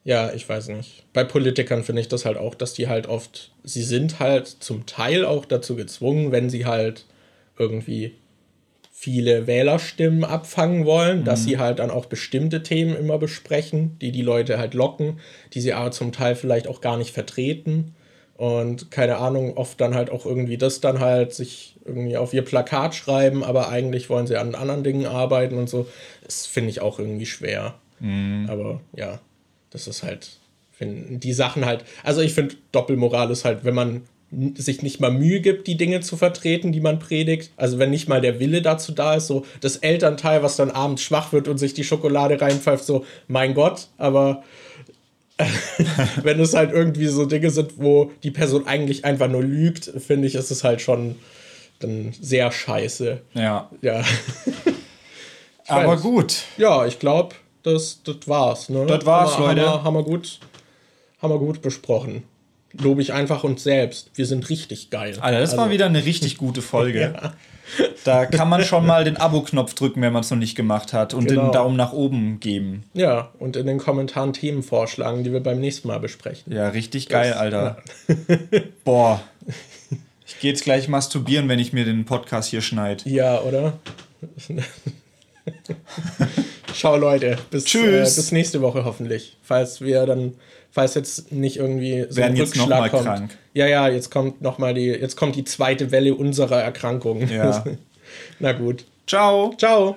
Ja, ich weiß nicht. Bei Politikern finde ich das halt auch, dass die halt oft, sie sind halt zum Teil auch dazu gezwungen, wenn sie halt irgendwie viele Wählerstimmen abfangen wollen, mhm. dass sie halt dann auch bestimmte Themen immer besprechen, die die Leute halt locken, die sie aber zum Teil vielleicht auch gar nicht vertreten. Und keine Ahnung, oft dann halt auch irgendwie das dann halt sich irgendwie auf ihr Plakat schreiben, aber eigentlich wollen sie an anderen Dingen arbeiten und so. Das finde ich auch irgendwie schwer. Mhm. Aber ja, das ist halt, find, die Sachen halt, also ich finde, Doppelmoral ist halt, wenn man sich nicht mal Mühe gibt, die Dinge zu vertreten, die man predigt. Also wenn nicht mal der Wille dazu da ist, so das Elternteil, was dann abends schwach wird und sich die Schokolade reinpfeift, so mein Gott, aber wenn es halt irgendwie so Dinge sind, wo die Person eigentlich einfach nur lügt, finde ich, ist es halt schon dann sehr scheiße. Ja. Ja. Aber gut. Ja, ich glaube, das, das war's. Ne? Das war's, haben Leute. Haben wir, haben wir, gut, haben wir gut besprochen. Lobe ich einfach uns selbst. Wir sind richtig geil. Alter, das also. war wieder eine richtig gute Folge. ja. Da kann man schon mal den Abo-Knopf drücken, wenn man es noch nicht gemacht hat und genau. den Daumen nach oben geben. Ja, und in den Kommentaren Themen vorschlagen, die wir beim nächsten Mal besprechen. Ja, richtig geil, das, Alter. Ja. Boah. Ich gehe jetzt gleich masturbieren, wenn ich mir den Podcast hier schneide. Ja, oder? Ciao, Leute. Bis, Tschüss. Äh, bis nächste Woche hoffentlich. Falls wir dann falls jetzt nicht irgendwie so Werden ein jetzt Rückschlag kommt. Krank. Ja, ja, jetzt kommt noch mal die, jetzt kommt die zweite Welle unserer Erkrankung. Ja. Na gut. Ciao. Ciao.